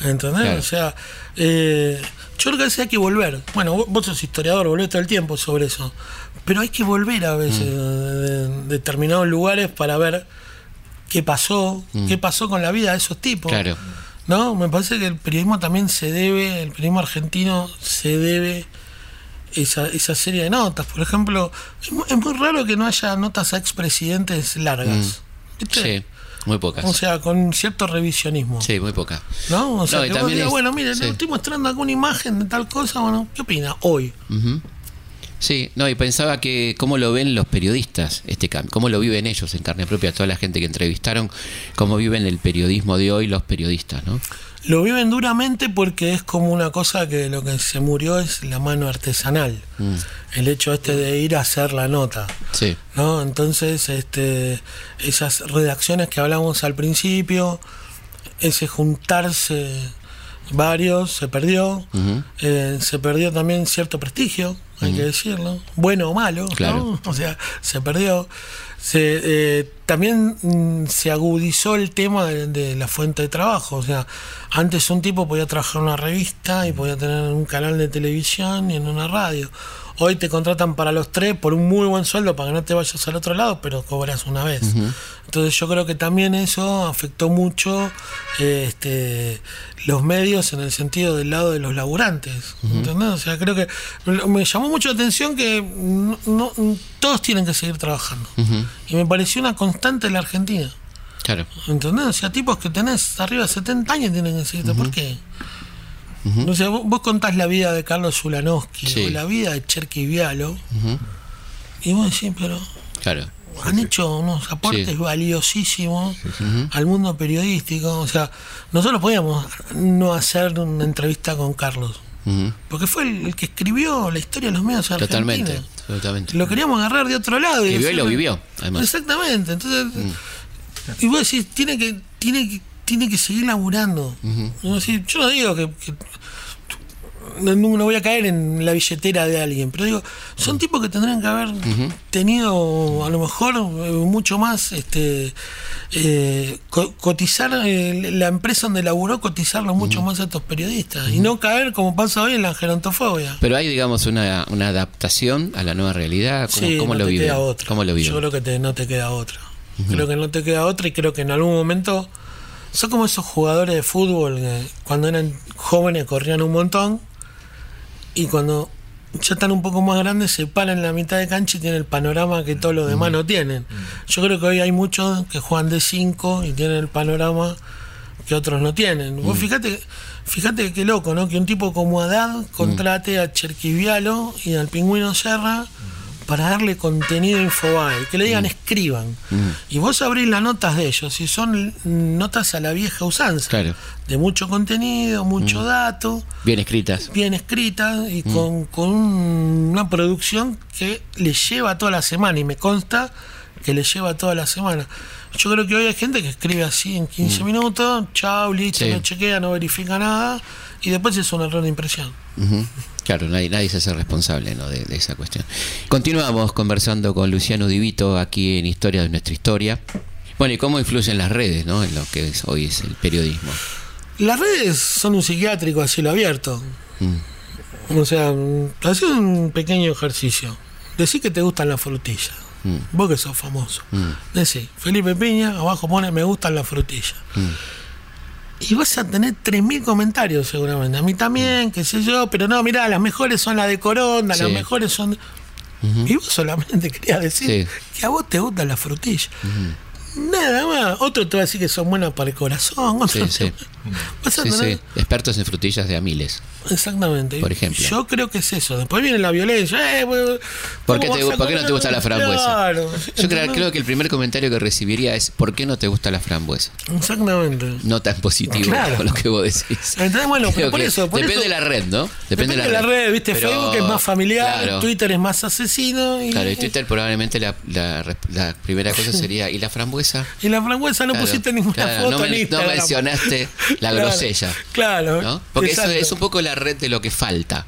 C: ¿Entendés?
A: Claro.
C: O sea, eh, yo creo que hay que volver. Bueno, vos, vos sos historiador, volvés todo el tiempo sobre eso. Pero hay que volver a veces de, de determinados lugares para ver qué pasó, qué pasó con la vida de esos tipos.
A: Claro.
C: ¿No? Me parece que el periodismo también se debe, el periodismo argentino se debe esa, esa serie de notas. Por ejemplo, es muy, es muy raro que no haya notas a expresidentes largas. ¿Viste?
A: Sí, muy pocas.
C: O sea, con cierto revisionismo.
A: Sí, muy pocas.
C: ¿No? O sea,
A: No,
C: que vos
A: también
C: digas,
A: es-
C: bueno, mire,
A: sí.
C: estoy mostrando alguna imagen de tal cosa, bueno, ¿qué opina? Hoy.
A: Sí, no, y pensaba que cómo lo ven los periodistas, este cambio, cómo lo viven ellos en carne propia, toda la gente que entrevistaron, cómo viven el periodismo de hoy los periodistas, ¿no?
C: Lo viven duramente porque es como una cosa que lo que se murió es la mano artesanal.
A: Mm.
C: El hecho este de ir a hacer la nota.
A: Sí,
C: ¿no? Entonces, este, esas redacciones que hablamos al principio, ese juntarse varios, se perdió. Eh, se perdió también cierto prestigio, hay que decirlo, bueno o malo, ¿no?
A: Claro.
C: o sea, se perdió. Se, eh, también mm, se agudizó el tema de, la fuente de trabajo, o sea, antes un tipo podía trabajar en una revista y podía tener un canal de televisión y en una radio. Hoy te contratan para los tres por un muy buen sueldo para que no te vayas al otro lado, pero cobras una vez. Entonces yo creo que también eso afectó mucho este, los medios en el sentido del lado de los laburantes. ¿entendés? O sea, creo que me llamó mucho la atención que no, no- todos tienen que seguir trabajando. Y me pareció una constante en la Argentina.
A: claro.
C: ¿Entendés? O sea, tipos que tenés arriba de 70 años tienen que seguir. ¿Por qué? O sea, vos, vos contás la vida de Carlos Zulanowski
A: Sí.
C: o la vida de Cherky Vialo y vos decís, pero
A: Claro.
C: han hecho unos aportes
A: Sí.
C: valiosísimos al mundo periodístico. O sea, nosotros podíamos no hacer una entrevista con Carlos, porque fue el, el que escribió la historia de los medios argentinos.
A: Totalmente, totalmente.
C: Lo queríamos agarrar de otro lado. y
A: y lo vivió, además. Mm.
C: Exactamente. Entonces, y vos decís, tiene que, tiene que, tiene que seguir laburando. Yo no digo que, que- no, no voy a caer en la billetera de alguien, pero digo, son tipos que tendrían que haber tenido a lo mejor eh, mucho más este eh, co- cotizar eh, la empresa donde laburó cotizarlo mucho más a estos periodistas y no caer como pasa hoy en la gerontofobia.
A: Pero hay, digamos, una, una adaptación a la nueva realidad. ¿Cómo,
C: Sí,
A: cómo
C: no
A: lo viven? ¿Cómo lo viven?
C: Yo creo que te- no te queda otra. Creo que no te queda otra y creo que en algún momento son como esos jugadores de fútbol que cuando eran jóvenes corrían un montón y cuando ya están un poco más grandes se paran en la mitad de cancha y tienen el panorama que todos los demás no tienen. Yo creo que hoy hay muchos que juegan de 5 y tienen el panorama que otros no tienen. Vos fíjate, fíjate qué loco, ¿no? Que un tipo como Haddad contrate a Cherquisvialo y al Pingüino Serra para darle contenido a Infobae, que le digan escriban. Y vos abrís las notas de ellos y son notas a la vieja usanza.
A: Claro.
C: De mucho contenido, mucho dato,
A: Bien escritas.
C: bien escritas y con, con una producción que le lleva toda la semana y me consta que le lleva toda la semana. Yo creo que hoy hay gente que escribe así en 15 minutos, chao, listo,
A: Sí.
C: no chequea, no verifica nada y después es un error de impresión.
A: Claro, nadie, nadie se hace responsable ¿no? de, de esa cuestión. Continuamos conversando con Luciano Divito aquí en Historia de nuestra historia. Bueno, y cómo influyen las redes ¿no? en lo que es- hoy es el periodismo.
C: Las redes son un psiquiátrico a cielo abierto.
A: Mm.
C: O sea, hace un pequeño ejercicio. Decí que te gustan las frutillas.
A: Mm.
C: Vos que sos famoso. Decí, Felipe Piña, abajo pone me gustan las frutillas.
A: Mm.
C: Y vas a tener 3.000 comentarios seguramente. A mí también, qué sé yo, pero no, mirá, las mejores son las de Coronda, las mejores son... Y vos solamente querías decir
A: Sí.
C: que a vos te gustan las frutillas. Nada más. Otro te va a decir que son buenas para el corazón.
A: Sí,
C: otro
A: sí.
C: Vas a
A: Sí,
C: tener-
A: sí. Expertos en frutillas de a miles.
C: Exactamente.
A: Por ejemplo.
C: Yo creo que es eso. Después viene la violencia. Eh,
A: ¿Por qué,
C: ¿cómo
A: te-
C: vas a
A: por qué no te gusta la frambuesa?
C: Claro.
A: Yo creo, que el primer comentario que recibiría es ¿por qué no te gusta la frambuesa?
C: Exactamente.
A: No tan positivo
C: Claro.
A: con lo que vos decís.
C: Entonces, bueno, pero
A: Creo
C: por
A: que
C: eso. Por
A: depende
C: eso-
A: de la red, ¿no?
C: Depende, de la red, viste,
A: Pero,
C: Facebook es más familiar,
A: claro,
C: Twitter es más asesino y,
A: Claro, y Twitter probablemente la, la, la primera cosa sería ¿y la frambuesa?
C: Y la frambuesa no
A: Claro,
C: pusiste ninguna
A: claro,
C: foto
A: no,
C: en
A: men- no mencionaste la grosella.
C: Claro.
A: ¿no? Porque eso es un poco la red de lo que falta.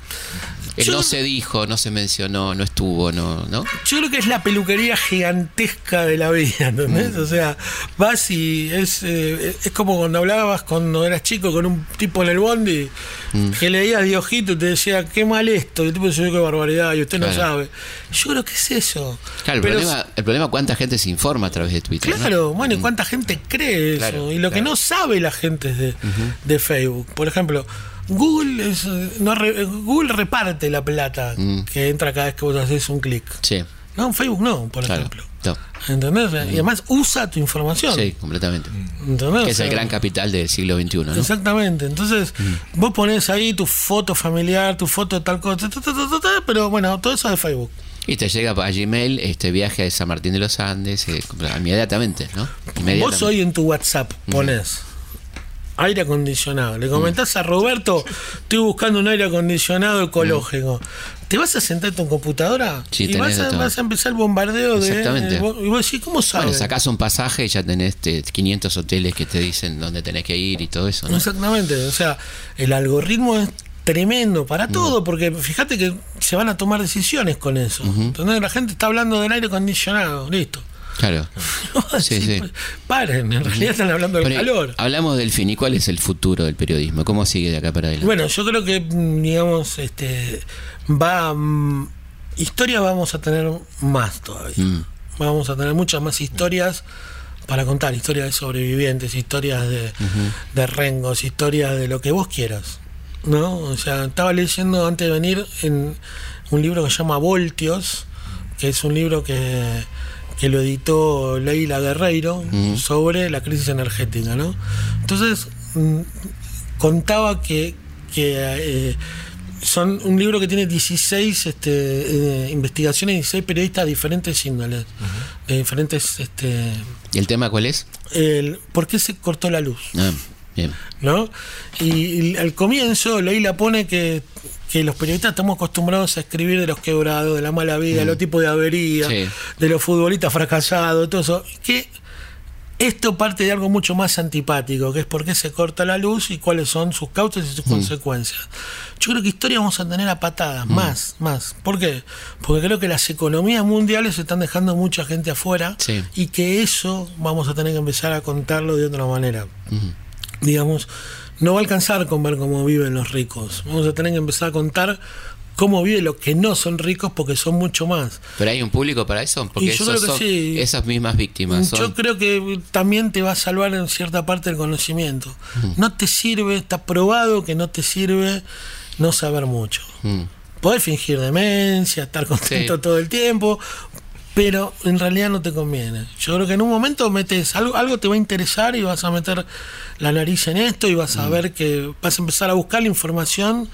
C: Yo-
A: no se dijo, no se mencionó, no estuvo, no, ¿no?
C: Yo creo que es la peluquería gigantesca de la vida, ¿entendés?
A: Mm.
C: O sea, vas y es, eh, es como cuando hablabas cuando eras chico con un tipo en el bondi
A: Mm.
C: que leías de ojito y te decía, qué mal esto, y el tipo decía, qué barbaridad, y usted no sabe. Yo creo que es eso.
A: Claro, el,
C: Pero
A: problema, el problema es cuánta gente se informa a través de Twitter. ¿no?
C: Claro, bueno, ¿y cuánta gente cree eso? Y lo que no sabe la gente de, de Facebook. Por ejemplo, Google es, eh, no re- Google reparte la plata
A: Mm.
C: que entra cada vez que vos haces un clic.
A: Sí,
C: No, Facebook no, por
A: claro.
C: ejemplo.
A: No.
C: ¿Entendés? Y además usa tu información.
A: Sí, completamente.
C: ¿Entendés?
A: Que es el gran capital del siglo XXI, ¿no?
C: Exactamente. Entonces,
A: Mm.
C: vos pones ahí tu foto familiar, tu foto de tal cosa, ta, ta, ta, ta, ta, pero bueno, todo eso de Facebook.
A: Y te llega a Gmail este viaje a San Martín de los Andes eh, inmediatamente, ¿no? Inmediatamente.
C: Vos hoy en tu WhatsApp pones aire acondicionado. Le comentás a Roberto, estoy buscando un aire acondicionado ecológico. ¿Te vas a sentar en tu computadora?
A: Sí,
C: y vas a, vas a empezar el bombardeo de.
A: Exactamente.
C: de- y vos decís, ¿cómo sabes?
A: Bueno, sacás un pasaje y ya tenés este, 500 hoteles que te dicen dónde tenés que ir y todo eso, ¿no?
C: Exactamente, o sea, el algoritmo es tremendo para
A: Mm.
C: todo, porque fíjate que se van a tomar decisiones con eso. Entonces la gente está hablando del aire acondicionado, listo.
A: Claro. Sí, sí.
C: Pues, Paren, en realidad están hablando del
A: Pero,
C: calor.
A: Hablamos del fin. ¿Y cuál es el futuro del periodismo? ¿Cómo sigue de acá para adelante?
C: Bueno, yo creo que, mm, digamos, este va. mm, historia vamos a tener más todavía.
A: Mm.
C: Vamos a tener muchas más historias para contar: historias de sobrevivientes, historias de, de rengos, historias de lo que vos quieras. ¿No? O sea, estaba leyendo antes de venir en un libro que se llama Voltios, que es un libro que, que lo editó Leila Guerreiro sobre la crisis energética, ¿no? Entonces, mm, contaba que, que eh, son un libro que tiene 16 este, eh, investigaciones, 16 periodistas de diferentes índoles, de diferentes... Este,
A: ¿Y el tema cuál es?
C: el, ¿Por qué se cortó la luz?
A: Ah, bien.
C: ¿no? Y, y al comienzo Leila pone que, que los periodistas estamos acostumbrados a escribir de los quebrados, de la mala vida, de los tipos de avería,
A: Sí.
C: de los futbolistas fracasados, todo eso. Que esto parte de algo mucho más antipático, que es por qué se corta la luz y cuáles son sus causas y sus consecuencias. Yo creo que historia vamos a tener a patadas, más, más. ¿Por qué? Porque creo que las economías mundiales están dejando mucha gente afuera
A: Sí.
C: y que eso vamos a tener que empezar a contarlo de otra manera digamos, no va a alcanzar con ver cómo viven los ricos. Vamos a tener que empezar a contar cómo viven los que no son ricos porque son mucho más.
A: ¿Pero hay un público para eso? Porque
C: Y yo
A: esos
C: creo que
A: son
C: sí.
A: esas mismas víctimas. Son,
C: Yo creo que también te va a salvar en cierta parte el conocimiento. No te sirve, está probado que no te sirve no saber mucho.
A: Mm.
C: Poder fingir demencia, estar contento
A: Sí.
C: todo el tiempo, pero en realidad no te conviene. Yo creo que en un momento metes algo, algo te va a interesar y vas a meter la nariz en esto y vas a ver que vas a empezar a buscar la información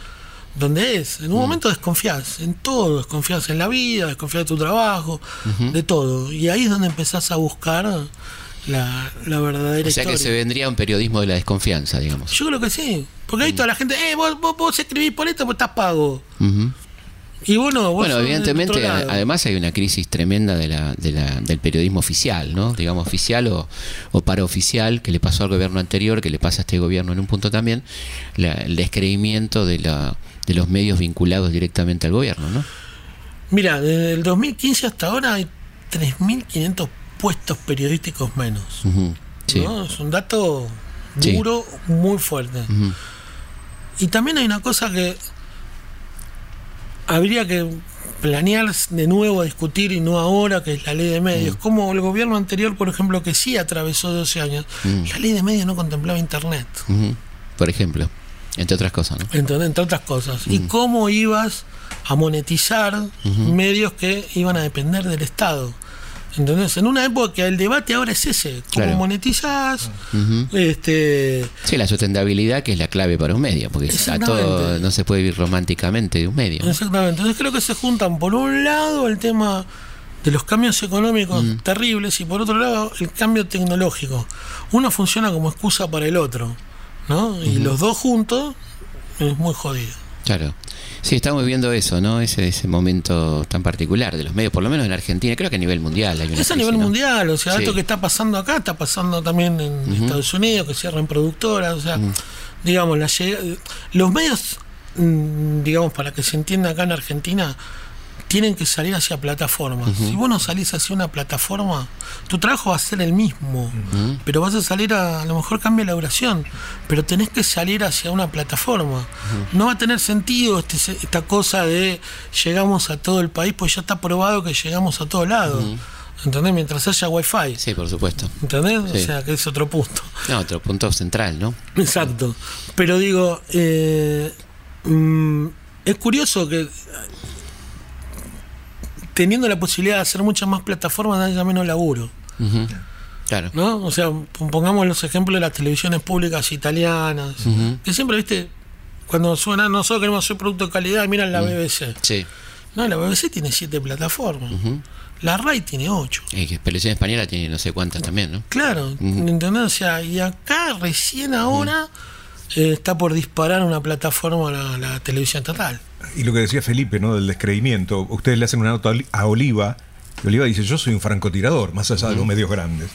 C: donde es. En un momento desconfías en todo, desconfías en la vida, desconfías de tu trabajo, de todo. Y ahí es donde empezás a buscar la, la verdadera
A: O sea que
C: historia.
A: se vendría un periodismo de la desconfianza, digamos.
C: Yo creo que sí. Porque ahí toda la gente, eh, vos, vos, vos escribís por esto, pues estás pago.
A: Ujú.
C: Y bueno, vos
A: Bueno, evidentemente, además hay una crisis tremenda de la, de la- del periodismo oficial, ¿no? Digamos, oficial o, o paraoficial, que le pasó al gobierno anterior, que le pasa a este gobierno en un punto también, la- el descreimiento de, la, de los medios vinculados directamente al gobierno, ¿no?
C: Mira, desde el 2015 hasta ahora hay 3.500 puestos periodísticos menos.
A: Sí.
C: ¿no? Es un dato
A: Sí.
C: duro, muy fuerte. Y también hay una cosa que habría que planear de nuevo a discutir y no ahora, que es la ley de medios.
A: Mm.
C: Como el gobierno anterior, por ejemplo, que sí atravesó 12 años,
A: Mm.
C: la ley de medios no contemplaba Internet.
A: Por ejemplo, entre otras cosas, ¿no?
C: entre, entre otras cosas. Y
A: Mm.
C: cómo ibas a monetizar medios que iban a depender del Estado. Entonces, en una época que el debate ahora es ese, cómo
A: Claro.
C: monetizás, este,
A: Sí, la sustentabilidad que es la clave para un medio, porque a todo no se puede vivir románticamente de un medio. ¿no?
C: Exactamente. Entonces creo que se juntan por un lado el tema de los cambios económicos terribles y por otro lado el cambio tecnológico. Uno funciona como excusa para el otro, ¿no? Y los dos juntos es muy jodido.
A: Claro. Sí, estamos viviendo eso, ¿no? Ese, ese momento tan particular de los medios, por lo menos en Argentina, creo que a nivel mundial hay una
C: Es a
A: crisis,
C: nivel
A: ¿no?
C: mundial, o sea,
A: Sí.
C: esto que está pasando acá está pasando también en Estados Unidos, que cierran productoras, o sea, digamos, la los medios, mm, digamos, para que se entienda acá en Argentina, tienen que salir hacia plataformas. Si vos no salís hacia una plataforma, tu trabajo va a ser el mismo, pero vas a salir a, a lo mejor cambia la duración, pero tenés que salir hacia una plataforma. No va a tener sentido este, esta cosa de llegamos a todo el país, pues ya está probado que llegamos a todos lados. ¿Entendés? Mientras haya wifi.
A: Sí, por supuesto.
C: ¿Entendés?
A: Sí.
C: O sea, que es otro punto.
A: No, otro punto central, ¿no?
C: Exacto. Pero digo, eh, mm, es curioso que teniendo la posibilidad de hacer muchas más plataformas haya menos laburo.
A: Claro.
C: ¿No? O sea, pongamos los ejemplos de las televisiones públicas italianas, que siempre, viste, cuando suena, nosotros queremos hacer producto de calidad, miran la BBC.
A: Sí.
C: No, la BBC tiene siete plataformas. La RAI tiene ocho.
A: Y que Televisión Española tiene no sé cuántas también, ¿no?
C: Claro, ¿entendés? O sea, y acá recién ahora eh, está por disparar una plataforma a la, la televisión estatal.
D: Y lo que decía Felipe, ¿no? Del descreimiento. Ustedes le hacen una nota a Oli- a Oliva. Y Oliva dice, yo soy un francotirador, más allá de los medios grandes.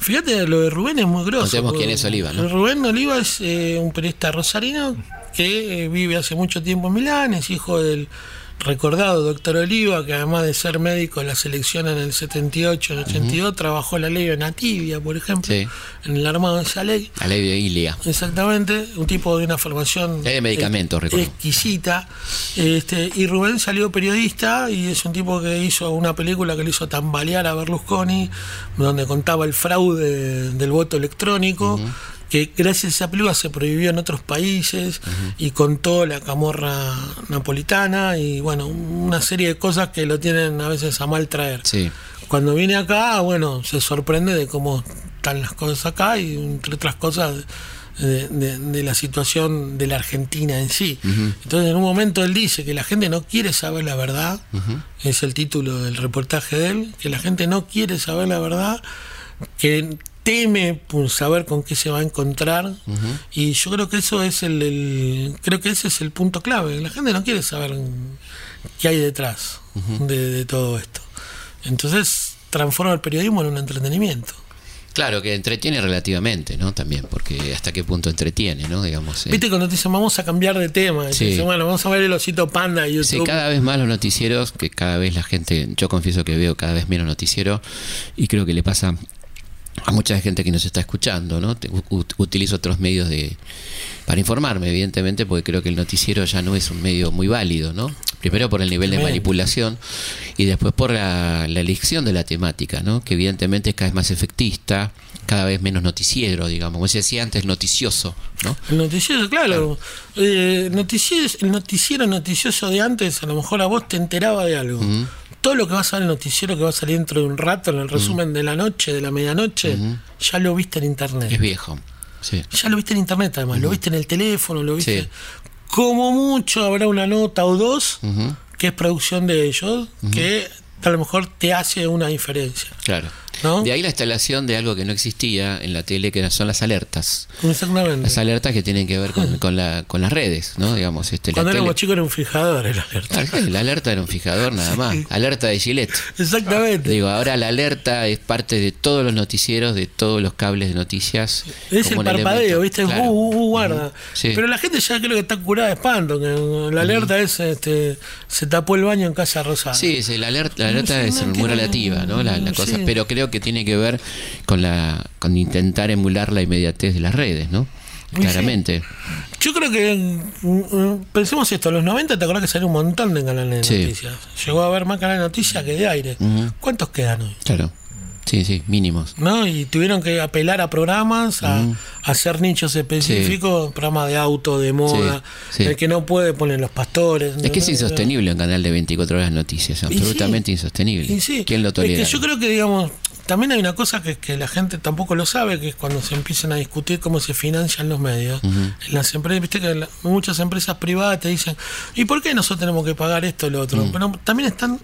C: Fíjate, lo de Rubén es muy grosso.
A: Contemos quién es Oliva, ¿no?
C: Rubén Oliva es eh, un periodista rosarino que eh, vive hace mucho tiempo en Milán, es hijo del recordado doctor Oliva, que además de ser médico en la selección en el 78, en el 82, trabajó la ley de Nativia, por ejemplo,
A: Sí.
C: en el armado de esa ley.
A: La ley de Ilia.
C: Exactamente, un tipo de una formación
A: Ley de medicamentos,
C: ex-
A: recuerdo.
C: exquisita. Este, y Rubén salió periodista y es un tipo que hizo una película que le hizo tambalear a Berlusconi, donde contaba el fraude del voto electrónico. Que gracias a esa película se prohibió en otros países y contó la camorra napolitana y bueno, una serie de cosas que lo tienen a veces a mal traer.
A: Sí.
C: Cuando viene acá, bueno, se sorprende de cómo están las cosas acá y entre otras cosas de, de- de la situación de la Argentina en sí. Entonces en un momento él dice que la gente no quiere saber la verdad, es el título del reportaje de él, que la gente no quiere saber la verdad, que teme por saber con qué se va a encontrar y yo creo que eso es el, el- creo que ese es el punto clave la gente no quiere saber qué hay detrás de, de todo esto entonces transforma el periodismo en un entretenimiento
A: Claro, que entretiene relativamente, ¿no? También, porque hasta qué punto entretiene, ¿no? Digamos. eh.
C: viste cuando te dicen vamos a cambiar de tema y
A: Sí.
C: dicen, bueno vamos a ver el osito panda YouTube
A: Sí, cada vez más los noticieros, que cada vez la gente, yo confieso que veo cada vez menos noticiero y creo que le pasa a mucha gente que nos está escuchando, ¿no? Utilizo otros medios de para informarme, evidentemente, porque creo que el noticiero ya no es un medio muy válido, ¿no? Primero por el nivel de manipulación y después por la, la elección de la temática, ¿no? Que evidentemente es cada vez más efectista, cada vez menos noticiero, digamos, como se decía antes, noticioso, ¿no?
C: El noticiero, claro. Eh, noticiero, el noticiero noticioso de antes, a lo mejor a vos te enteraba de algo. Todo lo que va a salir en el noticiero que va a salir dentro de un rato, en el resumen de la noche, de la medianoche, ya lo viste en internet.
A: Es viejo. Sí.
C: Ya lo viste en internet además, lo viste en el teléfono, lo viste.
A: Sí.
C: Como mucho habrá una nota o dos que es producción de ellos, que a lo mejor te hace una diferencia.
A: Claro.
C: ¿No?
A: De ahí la instalación de algo que no existía en la tele, que son las alertas.
C: Exactamente.
A: Las alertas que tienen que ver con, con, la, con las redes, ¿no? Digamos, este, la
C: Cuando
A: tele-
C: éramos chicos era un fijador el alerta.
A: Ah, La alerta era un fijador nada más. Alerta de Gillette.
C: Exactamente.
A: Digo, ahora la alerta es parte de todos los noticieros, de todos los cables de noticias.
C: Es el parpadeo,
A: elemento.
C: ¿viste?
A: Claro.
C: Uh, uh, uh, guarda.
A: Sí.
C: Pero la gente ya creo que está curada de espanto. Que la alerta es: este, se tapó el baño en Casa Rosada.
A: Sí, sí, la alerta, la alerta
C: No
A: es
C: no,
A: muy relativa, ¿no? La, la cosa, pero creo que tiene que ver con la con intentar emular la inmediatez de las redes, ¿no?
C: sí.
A: Claramente.
C: Yo creo que, mm, mm, pensemos esto, en los 90 te acordás que salió un montón de canales de
A: Sí.
C: noticias. Llegó a haber más canales de noticias que de aire. ¿Cuántos quedan hoy?
A: Claro. Sí, sí, mínimos.
C: ¿No? Y tuvieron que apelar a programas, a, a hacer nichos específicos, programas de auto, de moda.
A: Sí, sí.
C: El que no puede ponen los pastores.
A: Es que es insostenible un canal de 24 horas de noticias, absolutamente insostenible. ¿Quién lo tolera?
C: Es que yo creo que, digamos, también hay una cosa que, que la gente tampoco lo sabe, que es cuando se empiezan a discutir cómo se financian los medios. En las empresas, viste que la- muchas empresas privadas te dicen, ¿y por qué nosotros tenemos que pagar esto o lo otro? Pero también están.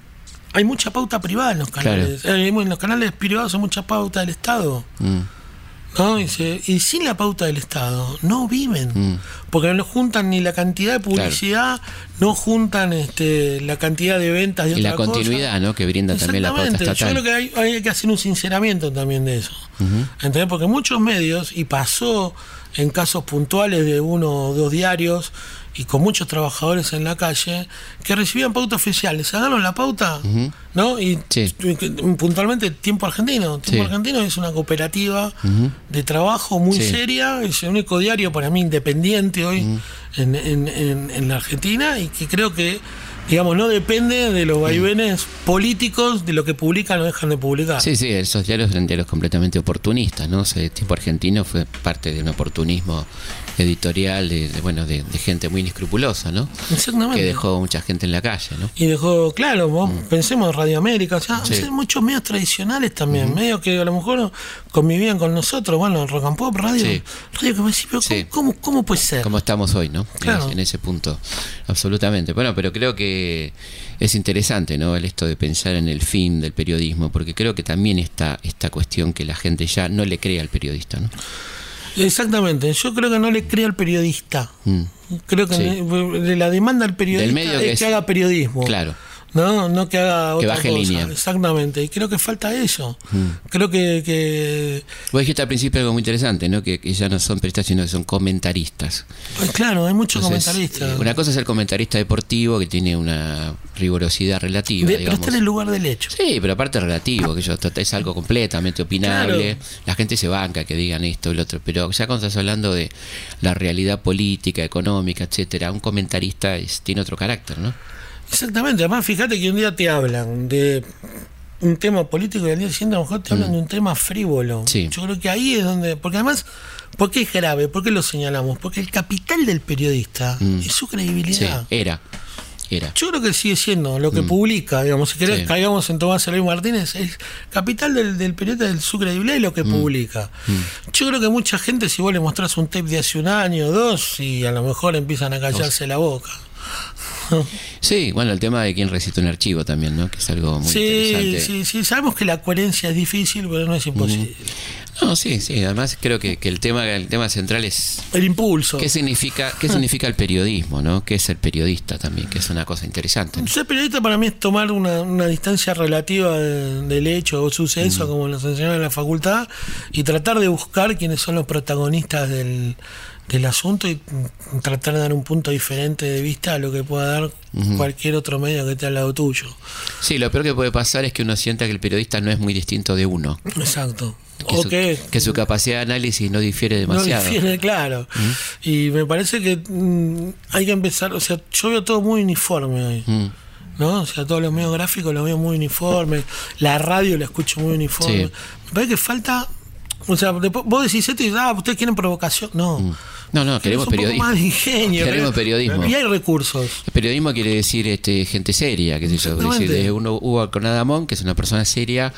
C: Hay mucha pauta privada en los canales. Eh, en los canales privados hay mucha pauta del Estado.
A: Mm,
C: ¿no? Y, se- y sin la pauta del Estado no viven,
A: Mm.
C: porque no juntan ni la cantidad de publicidad, no juntan este, la cantidad de ventas de
A: Y la
C: otra cosa.
A: continuidad, ¿no? Que brinda también la pauta estatal.
C: Yo creo que hay, hay que hacer un sinceramiento también de eso. ¿Entendés? Porque muchos medios, y pasó en casos puntuales de uno o dos diarios, y con muchos trabajadores en la calle, que recibían pauta oficial. Les agarraron la pauta, ¿no? Y
A: Sí.
C: puntualmente Tiempo Argentino. Tiempo
A: Sí.
C: Argentino es una cooperativa de trabajo muy
A: Sí.
C: seria, es el único diario para mí independiente hoy en, en- en- en la Argentina y que creo que, digamos, no depende de los vaivenes políticos de lo que publican o dejan de publicar.
A: Sí, sí, esos diarios eran diarios completamente oportunistas, ¿no? O sea, el tipo argentino fue parte de un oportunismo editorial de, de, bueno, de, de gente muy inescrupulosa, ¿no?
C: Exactamente.
A: Que dejó mucha gente en la calle, ¿no?
C: Y dejó, claro, vos pensemos en Radio América, o sea,
A: Mm. Sí.
C: muchos medios tradicionales también, medios que a lo mejor convivían con nosotros, bueno, Rock and Pop, radio,
A: Sí.
C: radio que pero
A: Sí.
C: ¿cómo, cómo, puede ser?
A: Como estamos hoy, ¿no? En
C: Claro.
A: ese- En, ese punto, absolutamente. Bueno, pero creo que es interesante, ¿no? El esto de pensar en el fin del periodismo, porque creo que también está esta cuestión que la gente ya no le cree al periodista, ¿no?
C: Exactamente, yo creo que no le creo al periodista.
A: Mm.
C: Creo que
A: Sí.
C: la demanda del periodista
A: medio
C: es
A: que
C: que,
A: es-
C: haga periodismo.
A: Claro.
C: No, no que haga
A: Que
C: otra
A: baje
C: cosa.
A: línea. Mm.
C: Exactamente, y creo que falta eso. Creo que, que
A: Vos dijiste al principio algo muy interesante, ¿no? Que, que ya no son periodistas, sino que son comentaristas.
C: pues claro, hay muchos
A: Entonces,
C: comentaristas.
A: eh, Una cosa es el comentarista deportivo que tiene una rigurosidad relativa,
C: De- pero está en el lugar del hecho.
A: Sí, pero aparte relativo, que yo, es algo completamente opinable.
C: Claro.
A: La gente se banca que digan esto y lo otro, pero ya cuando estás hablando de la realidad política, económica, etcétera, un comentarista es- tiene otro carácter, ¿no?
C: Exactamente, además fíjate que un día te hablan de un tema político y al día siguiente a lo mejor te hablan de un tema frívolo.
A: Mm. Sí.
C: Yo creo que ahí es donde, porque además, ¿por qué es grave? ¿Por qué lo señalamos? Porque el capital del periodista es su
A: Mm. Sí,
C: credibilidad.
A: era, era.
C: Yo creo que sigue siendo lo que publica, digamos, si querés
A: Mm. Sí.
C: caigamos en Tomás Eloy Martínez, es capital del, del periodista de su credibilidad y lo
A: Mm.
C: que publica. Yo creo que mucha gente, si vos le mostrás un tape de hace un año o dos, y a lo mejor empiezan a callarse la boca.
A: Sí, bueno, el tema de quién recita un archivo también, ¿no? Que es algo muy
C: Sí,
A: interesante.
C: sí, sí, sabemos que la coherencia es difícil, pero no es imposible.
A: No, sí, sí, además creo que, que el tema el tema central es
C: El impulso.
A: qué significa qué significa el periodismo, ¿no? ¿Qué es el periodista también? Que es una cosa interesante. ¿no?
C: Ser periodista para mí es tomar una, una distancia relativa de- del hecho o suceso, como nos enseñaron en la facultad, y tratar de buscar quiénes son los protagonistas del, del asunto y mm, tratar de dar un punto diferente de vista a lo que pueda dar cualquier otro medio que esté al lado tuyo.
A: Sí, lo peor que puede pasar es que uno sienta que el periodista no es muy distinto de uno.
C: Exacto.
A: Que, su,
C: que
A: que su capacidad de análisis no difiere
C: no
A: demasiado.
C: difiere, claro. Y me parece que mm, hay que empezar, o sea, yo veo todo muy uniforme hoy.
A: Mm.
C: ¿no? O sea, todos los medios gráficos los veo muy uniformes, la radio la escucho muy uniforme.
A: Sí.
C: Me parece que falta, o sea, vos decís esto y ah, ustedes quieren provocación. No,
A: No, no, queremos periodismo.
C: más ingenio.
A: Queremos periodismo.
C: Y hay recursos.
A: Periodismo quiere decir este, gente seria, qué sé yo. Decir, de uno Hugo Conadamón, que es una persona seria,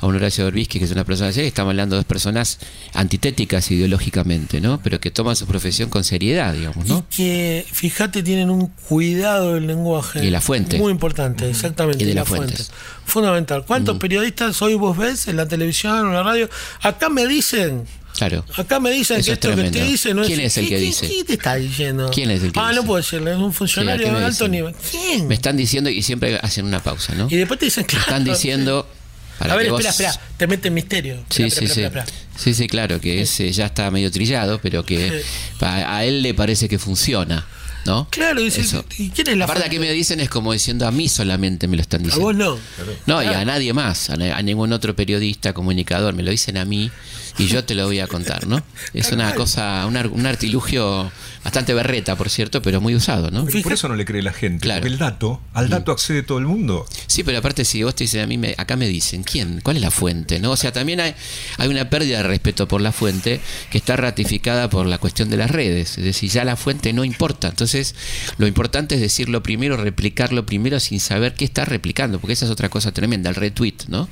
A: a un Horacio Berbisky, que es una persona seria. Estamos hablando de dos personas antitéticas ideológicamente, ¿no? Pero que toman su profesión con seriedad, digamos, ¿no?
C: Y que, fíjate, tienen un cuidado del lenguaje.
A: Y la fuente.
C: Muy importante, exactamente.
A: Y de
C: la
A: las fuentes.
C: Fundamental. ¿Cuántos periodistas hoy vos ves en la televisión o en la radio? Acá me dicen.
A: Claro.
C: Acá me dicen
A: Eso
C: que
A: es
C: esto que te dice no
A: ¿Quién
C: es.
A: es el
C: ¿Qué-
A: que dice?
C: ¿Qué te está diciendo?
A: ¿Quién es el que
C: Ah,
A: dice?
C: no puedo decirle, es un funcionario
A: ¿a
C: de
A: me
C: alto nivel. ¿Quién?
A: Me están diciendo y siempre hacen una pausa, ¿no?
C: Y después te dicen,
A: Me
C: claro.
A: están diciendo. Para
C: a ver,
A: que vos-
C: espera, espera. Te mete en misterio.
A: Sí,
C: Espera,
A: sí,
C: espera,
A: sí.
C: espera, espera.
A: Sí, sí, claro, que ese ya está medio trillado, pero que
C: Sí.
A: a él le parece que funciona, ¿no?
C: Claro, dice,
A: Eso.
C: ¿y quién es la fuente?
A: que me dicen es como diciendo a mí solamente me lo están
C: A
A: diciendo.
C: vos no.
A: No, y a nadie más, a, a ningún otro periodista, comunicador, me lo dicen a mí y yo te lo voy a contar, ¿no? Es una cosa, un, ar- un artilugio bastante berreta, por cierto, pero muy usado, ¿no?
D: Por eso no le cree la gente.
A: Claro.
D: Porque el dato, al dato accede todo el mundo.
A: Sí, pero aparte si vos te dicen a mí, me- acá me dicen, ¿quién? ¿Cuál es la fuente? ¿no? O sea, también hay, hay una pérdida de respeto por la fuente que está ratificada por la cuestión de las redes. Es decir, ya la fuente no importa. Entonces, lo importante es decirlo primero, replicarlo primero sin saber qué estás replicando, porque esa es otra cosa tremenda, el retweet, ¿no?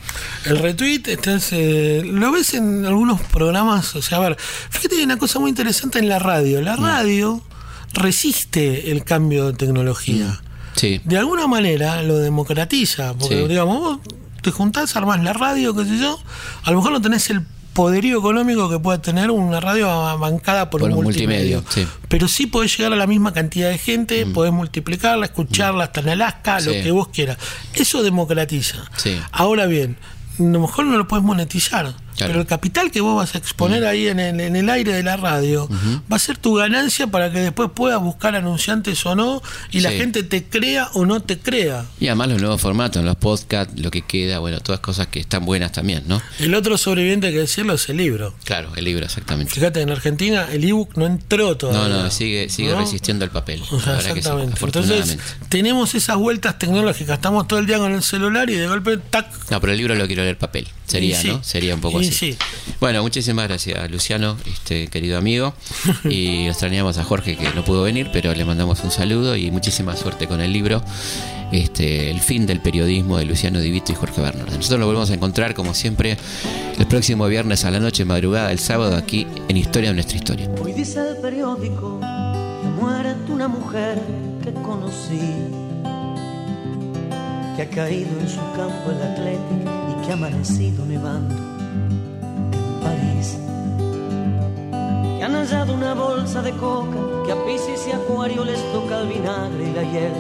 C: El retweet, estás, eh, lo ves en algunos programas, o sea, a ver, fíjate que hay una cosa muy interesante en la radio. La radio resiste el cambio de tecnología.
A: Sí.
C: De alguna manera lo democratiza, porque
A: Sí.
C: digamos, vos te juntás, armás la radio, qué sé yo, a lo mejor no tenés el poderío económico que puede tener una radio bancada por,
A: Por
C: un
A: un
C: multimedio.
A: multimedio, sí.
C: Pero sí podés llegar a la misma cantidad de gente, podés multiplicarla, escucharla hasta en Alaska, lo que vos quieras. Eso democratiza.
A: Sí.
C: Ahora bien, a lo mejor no lo puedes monetizar.
A: Claro.
C: Pero el capital que vos vas a exponer ahí en el, en el aire de la radio va a ser tu ganancia para que después puedas buscar anunciantes o no y la gente te crea o no te crea.
A: Y además los nuevos formatos, los podcasts, lo que queda, bueno, todas cosas que están buenas también, ¿no?
C: El otro sobreviviente que decirlo es el libro.
A: Claro, el libro, exactamente.
C: Fíjate, en Argentina el ebook no entró
A: No,
C: todavía.
A: no, sigue, sigue
C: ¿no?
A: resistiendo el papel.
C: O sea,
A: la verdad que sí,
C: exactamente. Entonces, tenemos esas vueltas tecnológicas. Estamos todo el día con el celular y de golpe, tac.
A: No, pero el libro lo quiero leer papel. Sería,
C: sí.
A: ¿no? Sería un poco
C: Y
A: así.
C: sí.
A: Bueno, muchísimas gracias, Luciano, este querido amigo. Y extrañamos a Jorge que no pudo venir, pero le mandamos un saludo y muchísima suerte con el libro. Este, el fin del periodismo de Luciano Divito y Jorge Bernardo. Nosotros lo volvemos a encontrar, como siempre, el próximo viernes a la noche, madrugada del sábado, aquí en Historia de nuestra historia.
B: Hoy dice el periódico que ha muerto una mujer que conocí, que ha caído en su campo el Atlético que ha amanecido nevando en París. Que han hallado una bolsa de coca, que a Piscis y Acuario les toca el vinagre y la hiel.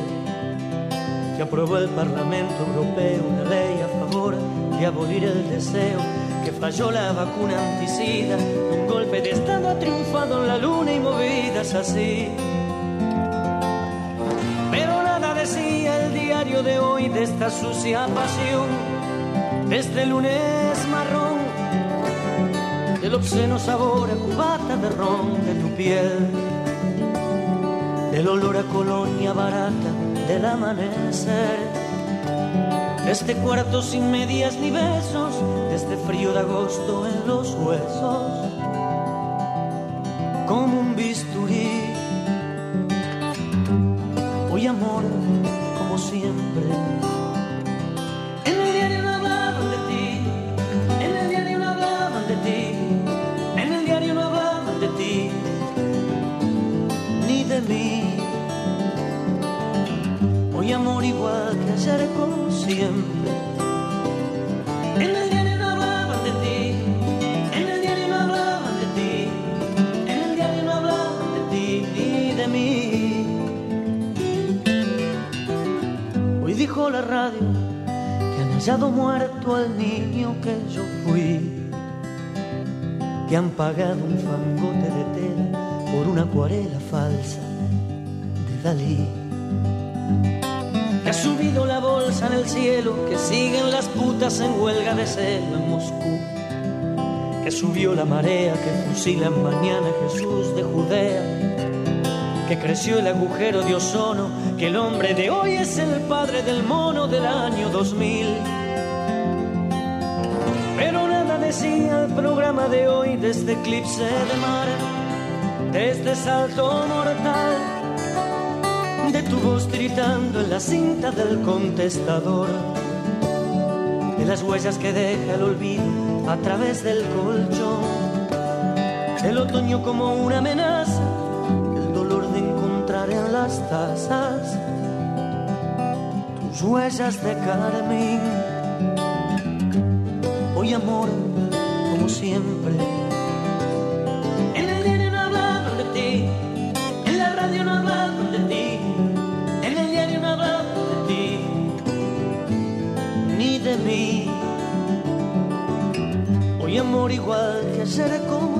B: Que aprobó el Parlamento Europeo una ley a favor de abolir el deseo. Que falló la vacuna anticida, un golpe de Estado ha triunfado en la luna y movidas así. Pero nada decía el diario de hoy de esta sucia pasión, de este lunes marrón, del obsceno sabor a cubata de ron de tu piel, del olor a colonia barata del amanecer, este cuarto sin medias ni besos, de este frío de agosto en los huesos, como un bisturí. Hoy amor, como siempre. Como siempre. En el diario no hablaban de ti, en el diario no hablaban de ti, en el diario no hablaban de ti ni de mí. Hoy dijo la radio que han hallado muerto al niño que yo fui, que han pagado un fangote de tela por una acuarela falsa de Dalí. Cielo, que siguen las putas en huelga de celo en Moscú. Que subió la marea, que fusilan mañana Jesús de Judea que creció el agujero de ozono, que el hombre de hoy es el padre del mono del año 2000. Pero nada decía el programa de hoy de este eclipse de mar, de este salto mortal, de tu voz gritando en la cinta del contestador, de las huellas que deja el olvido a través del colchón, el otoño como una amenaza, el dolor de encontrar en las tazas tus huellas de carmín. Hoy amor, como siempre. Amor igual que ayer como